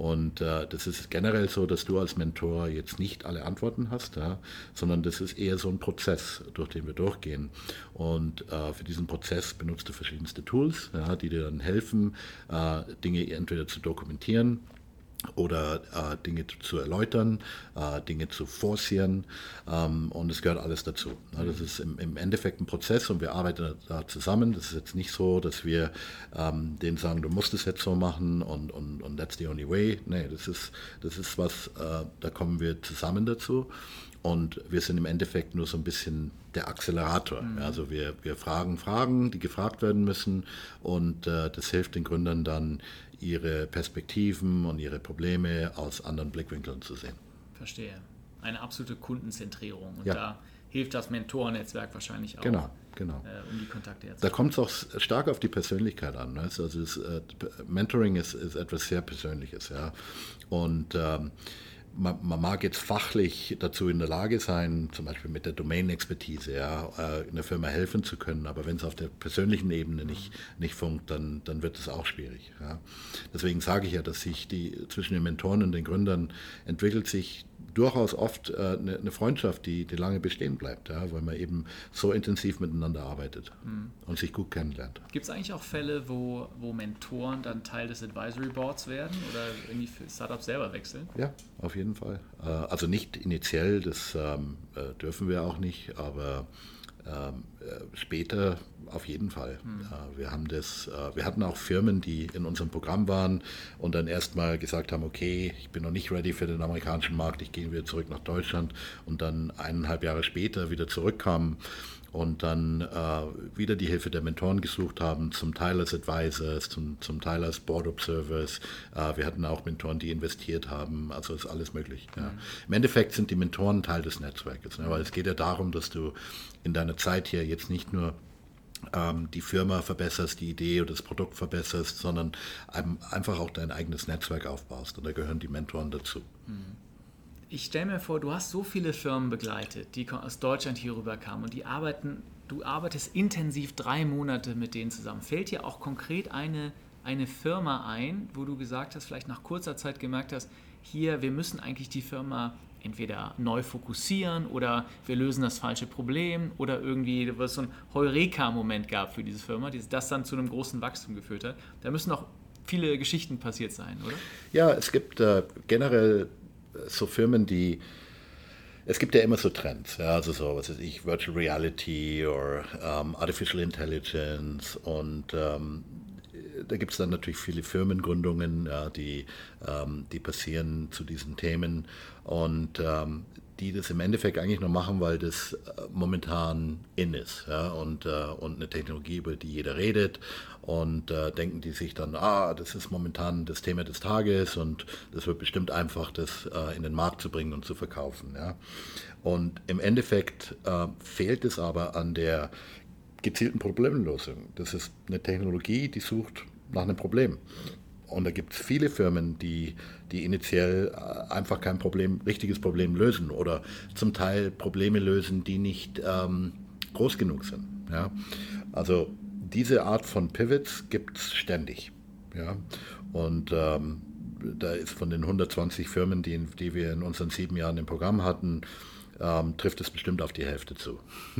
Und äh, das ist generell so, dass du als Mentor jetzt nicht alle Antworten hast, ja, sondern das ist eher so ein Prozess, durch den wir durchgehen. Und äh, für diesen Prozess benutzt du verschiedenste Tools, ja, die dir dann helfen, äh, Dinge entweder zu dokumentieren oder äh, Dinge zu erläutern, äh, Dinge zu forcieren ähm, und es gehört alles dazu. Ja, das ist im, im, Endeffekt ein Prozess und wir arbeiten da zusammen. Das ist jetzt nicht so, dass wir ähm, denen sagen, du musst es jetzt so machen und, und, und that's the only way. Nee, das ist, das ist was, äh, da kommen wir zusammen dazu und wir sind im Endeffekt nur so ein bisschen der Accelerator. Mhm. Also wir, wir fragen Fragen, die gefragt werden müssen und äh, das hilft den Gründern dann, ihre Perspektiven und ihre Probleme aus anderen Blickwinkeln zu sehen. Verstehe. Eine absolute Kundenzentrierung. Und ja. da hilft das Mentorennetzwerk wahrscheinlich auch. Genau, genau. Äh, um die Kontakte herzustellen. Da kommt es auch stark auf die Persönlichkeit an. Ne? Also das, äh, Mentoring ist, ist etwas sehr Persönliches. Ja? Und ähm, man, man, mag jetzt fachlich dazu in der Lage sein, zum Beispiel mit der Domain-Expertise, ja, äh, einer Firma helfen zu können, aber wenn es auf der persönlichen Ebene nicht, nicht funkt, dann, dann wird es auch schwierig. Ja. Deswegen sage ich ja, dass sich die zwischen den Mentoren und den Gründern entwickelt sich durchaus oft äh, eine, eine, Freundschaft, die, die lange bestehen bleibt, ja, weil man eben so intensiv miteinander arbeitet mhm. und sich gut kennenlernt. Gibt es eigentlich auch Fälle, wo, wo Mentoren dann Teil des Advisory Boards werden oder irgendwie für Startups selber wechseln? Ja, auf jeden Fall. Äh, also nicht initiell, das ähm, äh, dürfen wir auch nicht, aber später auf jeden Fall. Mhm. wir, haben das, äh, wir hatten auch Firmen, die in unserem Programm waren und dann erstmal gesagt haben, okay, ich bin noch nicht ready für den amerikanischen Markt, ich gehe wieder zurück nach Deutschland und dann eineinhalb Jahre später wieder zurückkamen und dann äh, wieder die Hilfe der Mentoren gesucht haben, zum Teil als Advisors, zum, zum Teil als Board Observers. Äh, wir hatten auch Mentoren, die investiert haben, also ist alles möglich. Ja. Mhm. Im Endeffekt sind die Mentoren Teil des Netzwerkes, ne, weil es geht ja darum, dass du in deiner Zeit hier jetzt nicht nur ähm, die Firma verbesserst, die Idee oder das Produkt verbesserst, sondern einfach auch dein eigenes Netzwerk aufbaust. Und da gehören die Mentoren dazu. Mhm ich stelle mir vor, du hast so viele Firmen begleitet, die aus Deutschland hier rüber kamen und die arbeiten, du arbeitest intensiv drei Monate mit denen zusammen. Fällt dir auch konkret eine, eine Firma ein, wo du gesagt hast, vielleicht nach kurzer Zeit gemerkt hast, hier, wir müssen eigentlich die Firma entweder neu fokussieren oder wir lösen das falsche Problem oder irgendwie, wo es so ein Heureka-Moment gab für diese Firma, das dann zu einem großen Wachstum geführt hat. Da müssen auch viele Geschichten passiert sein, oder? Ja, es gibt äh, generell so Firmen, die es gibt ja immer so Trends, ja, also so, was weiß ich, Virtual Reality oder ähm, Artificial Intelligence und ähm, da gibt es dann natürlich viele Firmengründungen, ja, die, ähm, die passieren zu diesen Themen und ähm, die das im Endeffekt eigentlich nur machen, weil das äh, momentan in ist ja, und, äh, und eine Technologie, über die jeder redet und äh, denken die sich dann, ah, das ist momentan das Thema des Tages und das wird bestimmt einfach, das äh, in den Markt zu bringen und zu verkaufen. Ja. Und im Endeffekt äh, fehlt es aber an der gezielten Problemlösung. Das ist eine Technologie, die sucht nach einem Problem. Und da gibt es viele Firmen, die, die initiell äh, einfach kein Problem, richtiges Problem lösen oder zum Teil Probleme lösen, die nicht ähm, groß genug sind. Ja? Also diese Art von Pivots gibt es ständig. Ja? Und ähm, da ist von den 120 Firmen, die, die wir in unseren sieben Jahren im Programm hatten, ähm, trifft es bestimmt auf die Hälfte zu.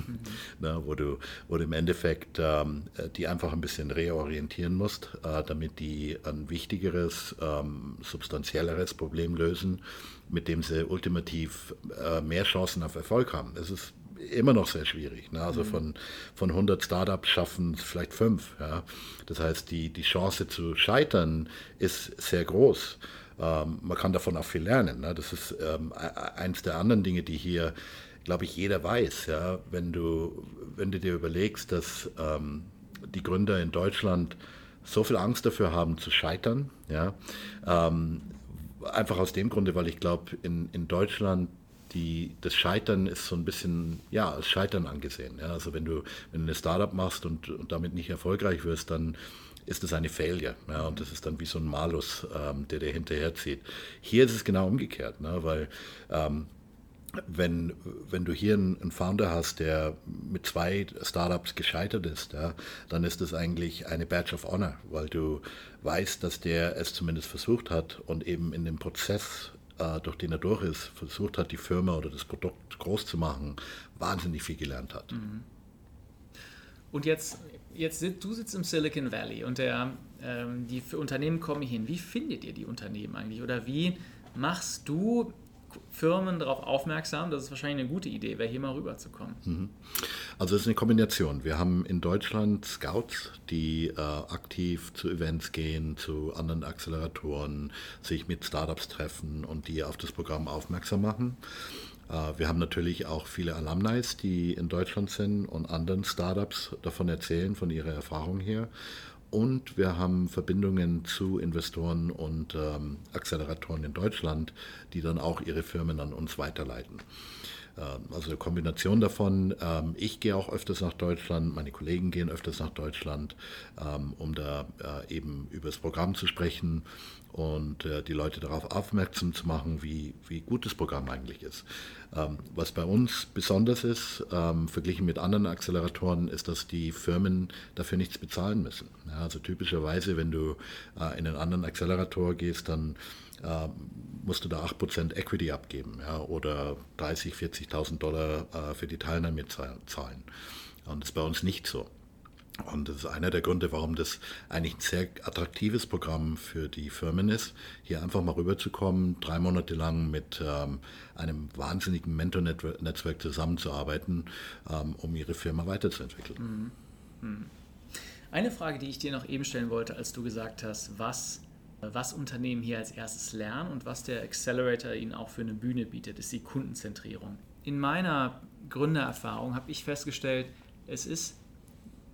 Na, wo, du, wo du im Endeffekt ähm, die einfach ein bisschen reorientieren musst, äh, damit die ein wichtigeres, ähm, substanzielleres Problem lösen, mit dem sie ultimativ äh, mehr Chancen auf Erfolg haben. Das ist immer noch sehr schwierig. Ne? Also mhm. von, von 100 Startups schaffen es vielleicht fünf. Ja? Das heißt, die, die Chance zu scheitern ist sehr groß. Ähm, man kann davon auch viel lernen. Ne? Das ist ähm, e, e, eins der anderen Dinge, die hier, glaube ich, jeder weiß. Ja? Wenn, du, wenn du dir überlegst, dass ähm, die Gründer in Deutschland so viel Angst dafür haben zu scheitern, ja? Ähm, einfach aus dem Grunde, weil ich glaube, in, in Deutschland die, das Scheitern ist so ein bisschen, ja, als Scheitern angesehen. Ja? Also wenn du, wenn du eine Startup machst und, und damit nicht erfolgreich wirst, dann ist das eine Failure. Ja? Und das ist dann wie so ein Malus, ähm, der dir hinterherzieht. Hier ist es genau umgekehrt, ne? weil ähm, wenn, wenn du hier einen, Founder hast, der mit zwei Startups gescheitert ist, ja, dann ist das eigentlich eine Badge of Honor, weil du weißt, dass der es zumindest versucht hat und eben in dem Prozess äh, durch den er durch ist, versucht hat, die Firma oder das Produkt groß zu machen, wahnsinnig viel gelernt hat. Mhm. Und jetzt, jetzt du sitzt im Silicon Valley und der, ähm, die Unternehmen kommen hin. Wie findet ihr die Unternehmen eigentlich? Oder wie machst du Firmen darauf aufmerksam, dass es wahrscheinlich eine gute Idee wäre, hier mal rüberzukommen. Mhm. Also es ist eine Kombination. Wir haben in Deutschland Scouts, die äh, aktiv zu Events gehen, zu anderen Acceleratoren, sich mit Startups treffen und die auf das Programm aufmerksam machen. Äh, wir haben natürlich auch viele Alumni, die in Deutschland sind und anderen Startups davon erzählen, von ihrer Erfahrung hier. Und wir haben Verbindungen zu Investoren und ähm, Acceleratoren in Deutschland, die dann auch ihre Firmen an uns weiterleiten. Ähm, also eine Kombination davon. Ähm, ich gehe auch öfters nach Deutschland, meine Kollegen gehen öfters nach Deutschland, ähm, um da äh, eben über das Programm zu sprechen und äh, die Leute darauf aufmerksam zu machen, wie, wie gut das Programm eigentlich ist. Was bei uns besonders ist, verglichen mit anderen Acceleratoren, ist, dass die Firmen dafür nichts bezahlen müssen. Also typischerweise, wenn du äh, in einen anderen Accelerator gehst, dann musst du da 8% Equity abgeben ja, oder 30.000, 40.000 Dollar äh, für die Teilnahme zahlen. Und das ist bei uns nicht so. Und das ist einer der Gründe, warum das eigentlich ein sehr attraktives Programm für die Firmen ist, hier einfach mal rüberzukommen, drei Monate lang mit ähm, einem wahnsinnigen Mentor-Netzwerk zusammenzuarbeiten, ähm, um ihre Firma weiterzuentwickeln. Mhm. Mhm. Eine Frage, die ich dir noch eben stellen wollte, als du gesagt hast, was was Unternehmen hier als erstes lernen und was der Accelerator ihnen auch für eine Bühne bietet, ist die Kundenzentrierung. In meiner Gründererfahrung habe ich festgestellt, es ist,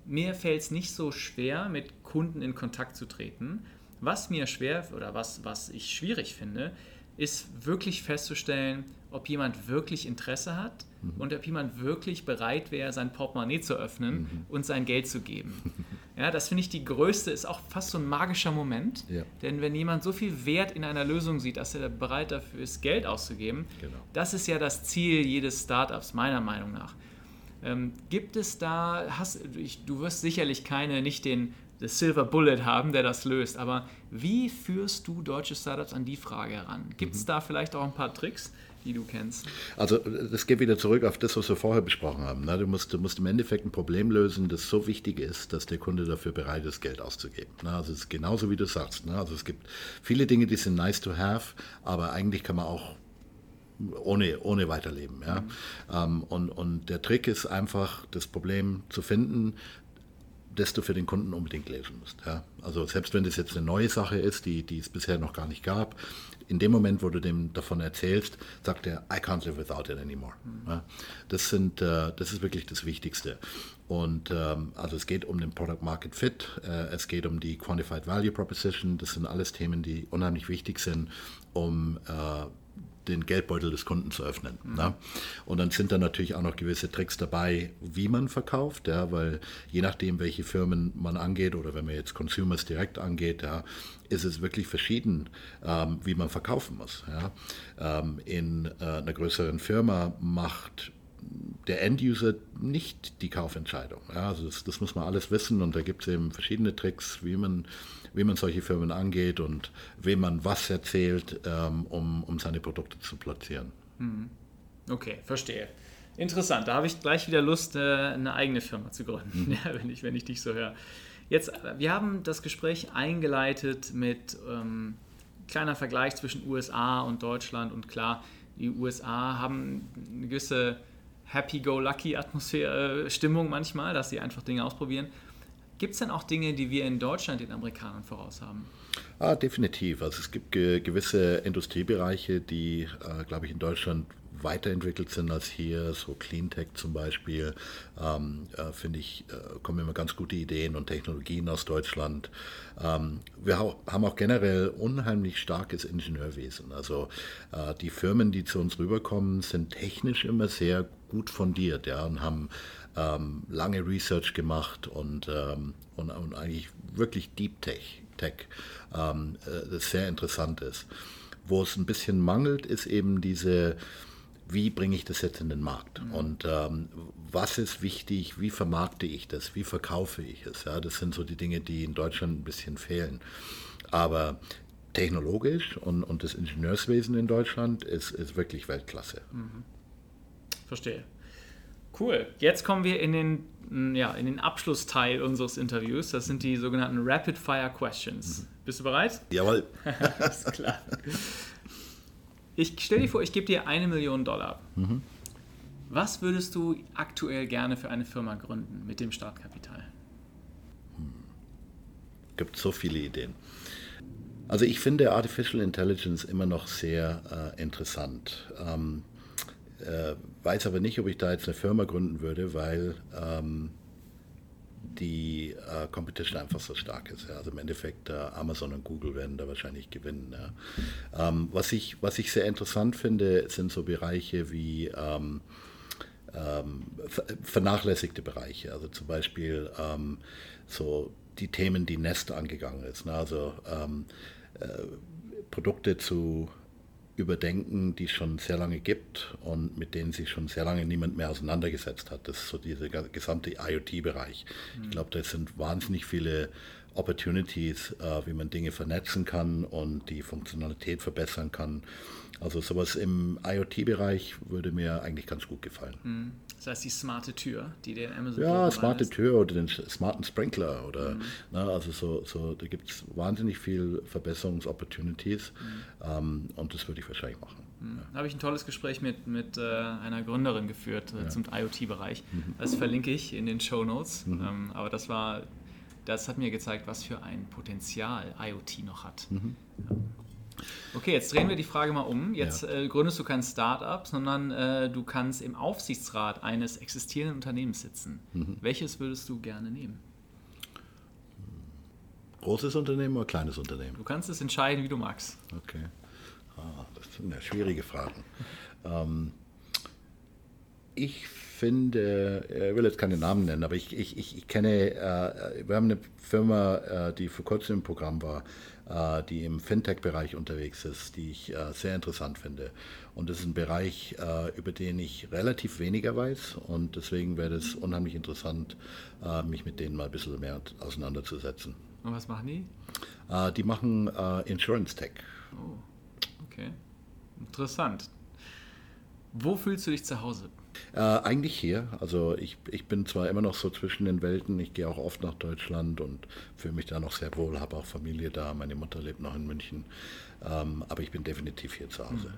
mir fällt es nicht so schwer, mit Kunden in Kontakt zu treten. Was mir schwer oder was, was ich schwierig finde, ist wirklich festzustellen, ob jemand wirklich Interesse hat mhm. und ob jemand wirklich bereit wäre, sein Portemonnaie zu öffnen mhm. und sein Geld zu geben. Ja, das finde ich die größte, ist auch fast so ein magischer Moment. Ja. Denn wenn jemand so viel Wert in einer Lösung sieht, dass er bereit dafür ist, Geld auszugeben, genau. das ist ja das Ziel jedes Startups, meiner Meinung nach. Ähm, gibt es da, hast, ich, du wirst sicherlich keine, nicht den das Silver Bullet haben, der das löst, aber wie führst du deutsche Startups an die Frage heran? Gibt es mhm. da vielleicht auch ein paar Tricks? Die du kennst? Also das geht wieder zurück auf das, was wir vorher besprochen haben. Ne? Du, musst, du musst im Endeffekt ein Problem lösen, das so wichtig ist, dass der Kunde dafür bereit ist, Geld auszugeben. Ne? Also es ist genauso, wie du sagst. Ne? Also es gibt viele Dinge, die sind nice to have, aber eigentlich kann man auch ohne, ohne weiterleben. Ja? Mhm. Ähm, und, und der Trick ist einfach, das Problem zu finden, das du für den Kunden unbedingt lösen musst. Ja? Also selbst wenn das jetzt eine neue Sache ist, die, die es bisher noch gar nicht gab, in dem Moment, wo du dem davon erzählst, sagt er, I can't live without it anymore. Mhm. Das, sind, äh, das ist wirklich das Wichtigste. Und ähm, also es geht um den Product Market Fit, äh, es geht um die Quantified Value Proposition, das sind alles Themen, die unheimlich wichtig sind, um äh, den Geldbeutel des Kunden zu öffnen. Mhm. Ne? Und dann sind da natürlich auch noch gewisse Tricks dabei, wie man verkauft, ja, weil je nachdem, welche Firmen man angeht oder wenn man jetzt Consumers direkt angeht, ja, ist es wirklich verschieden, ähm, wie man verkaufen muss. Ja. Ähm, in äh, einer größeren Firma macht der Enduser nicht die Kaufentscheidung. Ja, also das, das, muss man alles wissen und da gibt es eben verschiedene Tricks, wie man wie man solche Firmen angeht und wem man was erzählt, ähm, um, um seine Produkte zu platzieren. Mhm. Okay, verstehe. Interessant, da habe ich gleich wieder Lust, äh, eine eigene Firma zu gründen, mhm. wenn, ich, wenn ich dich so höre. Jetzt, äh, wir haben das Gespräch eingeleitet mit ähm, kleiner Vergleich zwischen USA und Deutschland und klar, die USA haben eine gewisse Happy-Go-Lucky-Atmosphäre, äh, Stimmung manchmal, dass sie einfach Dinge ausprobieren. Gibt es denn auch Dinge, die wir in Deutschland den Amerikanern voraus haben? Ah, definitiv. Also es gibt ge gewisse Industriebereiche, die, äh, glaube ich, in Deutschland weiterentwickelt sind als hier, so Cleantech zum Beispiel, ähm, äh, finde ich, äh, kommen immer ganz gute Ideen und Technologien aus Deutschland. Ähm, wir ha haben auch generell unheimlich starkes Ingenieurwesen. Also äh, die Firmen, die zu uns rüberkommen, sind technisch immer sehr gut fundiert ja, und haben ähm, lange Research gemacht und, ähm, und, und, eigentlich wirklich Deep Tech, Tech ähm, äh, das sehr interessant ist. Wo es ein bisschen mangelt, ist eben diese, wie bringe ich das jetzt in den Markt? Mhm. Und ähm, was ist wichtig, wie vermarkte ich das, wie verkaufe ich es? Ja, das sind so die Dinge, die in Deutschland ein bisschen fehlen. Aber technologisch und, und das Ingenieurswesen in Deutschland ist, ist wirklich Weltklasse. Mhm. Verstehe. Cool. Jetzt kommen wir in den, ja, in den Abschlussteil unseres Interviews. Das sind die sogenannten Rapid Fire Questions. Mhm. Bist du bereit? Jawohl. Alles klar. Ich stelle dir vor, ich gebe dir eine Million Dollar. Mhm. Was würdest du aktuell gerne für eine Firma gründen mit dem Startkapital? Hm. Gibt so viele Ideen. Also ich finde Artificial Intelligence immer noch sehr äh, interessant. Ähm, äh, weiß aber nicht, ob ich da jetzt eine Firma gründen würde, weil ähm, die äh, Competition einfach so stark ist. Ja. Also im Endeffekt äh, Amazon und Google werden da wahrscheinlich gewinnen. Ja. Ähm, was, ich, was ich sehr interessant finde, sind so Bereiche wie ähm, ähm, vernachlässigte Bereiche. Also zum Beispiel ähm, so die Themen, die Nest angegangen ist. Ne. Also ähm, äh, Produkte zu überdenken, die es schon sehr lange gibt und mit denen sich schon sehr lange niemand mehr auseinandergesetzt hat. Das ist so dieser gesamte IoT-Bereich. Mhm. Ich glaube, da sind wahnsinnig viele Opportunities, äh, wie man Dinge vernetzen kann und die Funktionalität verbessern kann. Also sowas im IoT-Bereich würde mir eigentlich ganz gut gefallen. Mhm. Das heißt die smarte Tür, die den Amazon Ja, smarte ist. Tür oder den smarten Sprinkler oder mhm. ne, also so, so da gibt es wahnsinnig viel Verbesserungsopportunities mhm. ähm, und das würde ich wahrscheinlich machen. Mhm. Da habe ich ein tolles Gespräch mit, mit äh, einer Gründerin geführt äh, ja. zum IoT-Bereich. Mhm. Das verlinke ich in den Show Notes. Mhm. Ähm, aber das war, das hat mir gezeigt, was für ein Potenzial IoT noch hat. Mhm. Ja. Okay, jetzt drehen wir die Frage mal um. Jetzt ja. äh, gründest du kein Start-up, sondern äh, du kannst im Aufsichtsrat eines existierenden Unternehmens sitzen. Mhm. Welches würdest du gerne nehmen? Großes Unternehmen oder kleines Unternehmen? Du kannst es entscheiden, wie du magst. Okay. Ah, das sind ja schwierige Fragen. ähm, ich finde, ich will jetzt keine Namen nennen, aber ich, ich, ich, kenne, äh, wir haben eine Firma, äh, die vor kurzem im Programm war, äh, die im Fintech-Bereich unterwegs ist, die ich äh, sehr interessant finde. Und das ist ein Bereich, äh, über den ich relativ weniger weiß und deswegen wäre es unheimlich interessant, mich mit denen mal ein bisschen mehr auseinanderzusetzen. Und was machen die? die machen Insurance Tech. Oh, okay. Interessant. Wo fühlst du dich zu Hause? Äh, eigentlich hier. Also ich, ich bin zwar immer noch so zwischen den Welten, ich gehe auch oft nach Deutschland und fühle mich da noch sehr wohl, habe auch Familie da, meine Mutter lebt noch in München, ähm, aber ich bin definitiv hier zu Hause. Hm.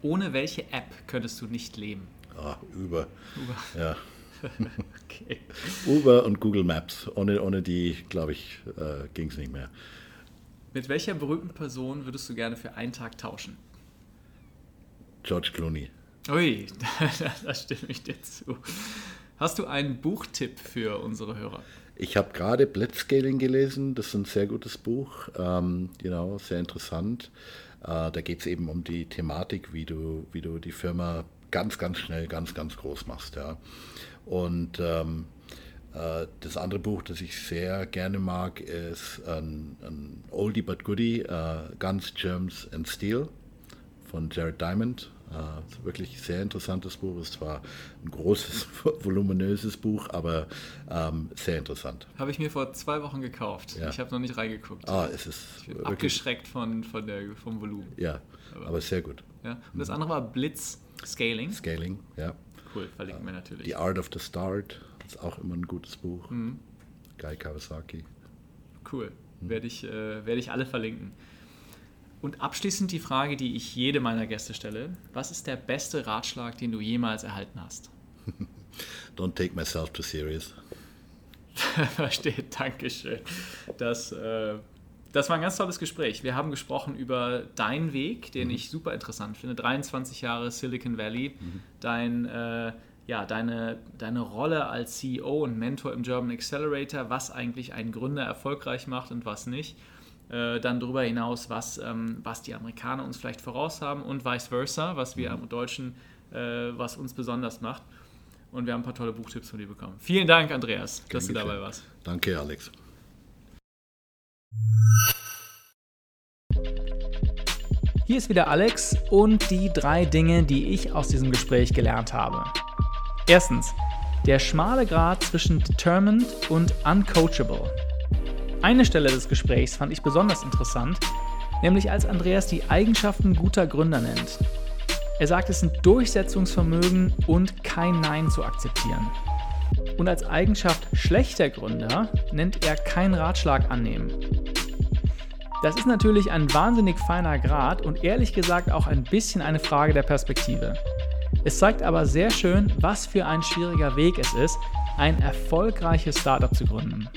Ohne welche App könntest du nicht leben? Ah, Uber. Uber. Ja. okay. Uber und Google Maps. Ohne, ohne die, glaube ich, äh, ging es nicht mehr. Mit welcher berühmten Person würdest du gerne für einen Tag tauschen? George Clooney. Ui, da stimme ich dir zu. Hast du einen Buchtipp für unsere Hörer? Ich habe gerade Blitzscaling gelesen, das ist ein sehr gutes Buch, ähm, genau, sehr interessant. Äh, da geht es eben um die Thematik, wie du, wie du die Firma ganz, ganz schnell, ganz, ganz groß machst. Ja. Und ähm, äh, das andere Buch, das ich sehr gerne mag, ist ein, ein Oldie but Goodie, uh, Guns, Germs and Steel von Jared Diamond. Äh, wirklich sehr interessantes Buch. Ist zwar ein großes, voluminöses Buch, aber ähm, sehr interessant. Habe ich mir vor zwei Wochen gekauft. Ja. Ich habe noch nicht reingeguckt. Ah, es ist ich bin abgeschreckt von, von der, vom Volumen. Ja, aber, aber sehr gut. Ja. Und das andere war Blitz Scaling. Scaling, ja. Cool, verlinken wir natürlich. The Art of the Start ist auch immer ein gutes Buch. Mhm. Guy Kawasaki. Cool. Mhm. Werde, ich, äh, werde ich alle verlinken. Und abschließend die Frage, die ich jedem meiner Gäste stelle. Was ist der beste Ratschlag, den du jemals erhalten hast? Don't take myself too serious. Verstehe, Dankeschön. Das, äh, das war ein ganz tolles Gespräch. Wir haben gesprochen über deinen Weg, den mhm. ich super interessant finde. 23 Jahre Silicon Valley, mhm. dein, äh, ja, deine, deine Rolle als CEO und Mentor im German Accelerator, was eigentlich einen Gründer erfolgreich macht und was nicht. Äh, dann darüber hinaus, was, ähm, was die Amerikaner uns vielleicht voraus haben und vice versa, was wir mhm. am Deutschen, äh, was uns besonders macht. Und wir haben ein paar tolle Buchtipps von dir bekommen. Vielen Dank, Andreas, Gern dass du dabei warst. Danke, Alex. Hier ist wieder Alex und die drei Dinge, die ich aus diesem Gespräch gelernt habe. Erstens, der schmale Grad zwischen determined und uncoachable. Eine Stelle des Gesprächs fand ich besonders interessant, nämlich als Andreas die Eigenschaften guter Gründer nennt. Er sagt, es sind Durchsetzungsvermögen und kein Nein zu akzeptieren. Und als Eigenschaft schlechter Gründer nennt er keinen Ratschlag annehmen. Das ist natürlich ein wahnsinnig feiner Grad und ehrlich gesagt auch ein bisschen eine Frage der Perspektive. Es zeigt aber sehr schön, was für ein schwieriger Weg es ist, ein erfolgreiches Startup zu gründen.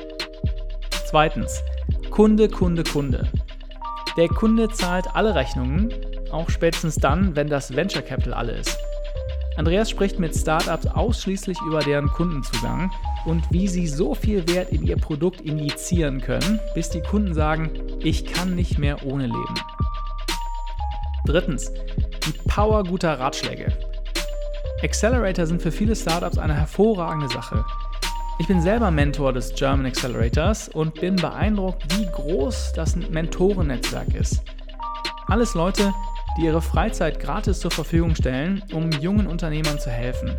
Zweitens, Kunde, Kunde, Kunde. Der Kunde zahlt alle Rechnungen, auch spätestens dann, wenn das Venture Capital alle ist. Andreas spricht mit Startups ausschließlich über deren Kundenzugang und wie sie so viel Wert in ihr Produkt injizieren können, bis die Kunden sagen, ich kann nicht mehr ohne leben. Drittens, die Power guter Ratschläge. Accelerator sind für viele Startups eine hervorragende Sache. Ich bin selber Mentor des German Accelerators und bin beeindruckt, wie groß das Mentorennetzwerk ist. Alles Leute, die ihre Freizeit gratis zur Verfügung stellen, um jungen Unternehmern zu helfen.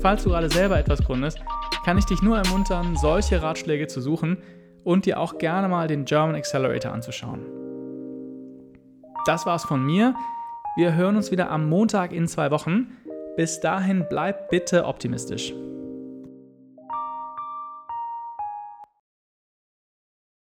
Falls du gerade selber etwas gründest, kann ich dich nur ermuntern, solche Ratschläge zu suchen und dir auch gerne mal den German Accelerator anzuschauen. Das war's von mir. Wir hören uns wieder am Montag in zwei Wochen. Bis dahin bleib bitte optimistisch.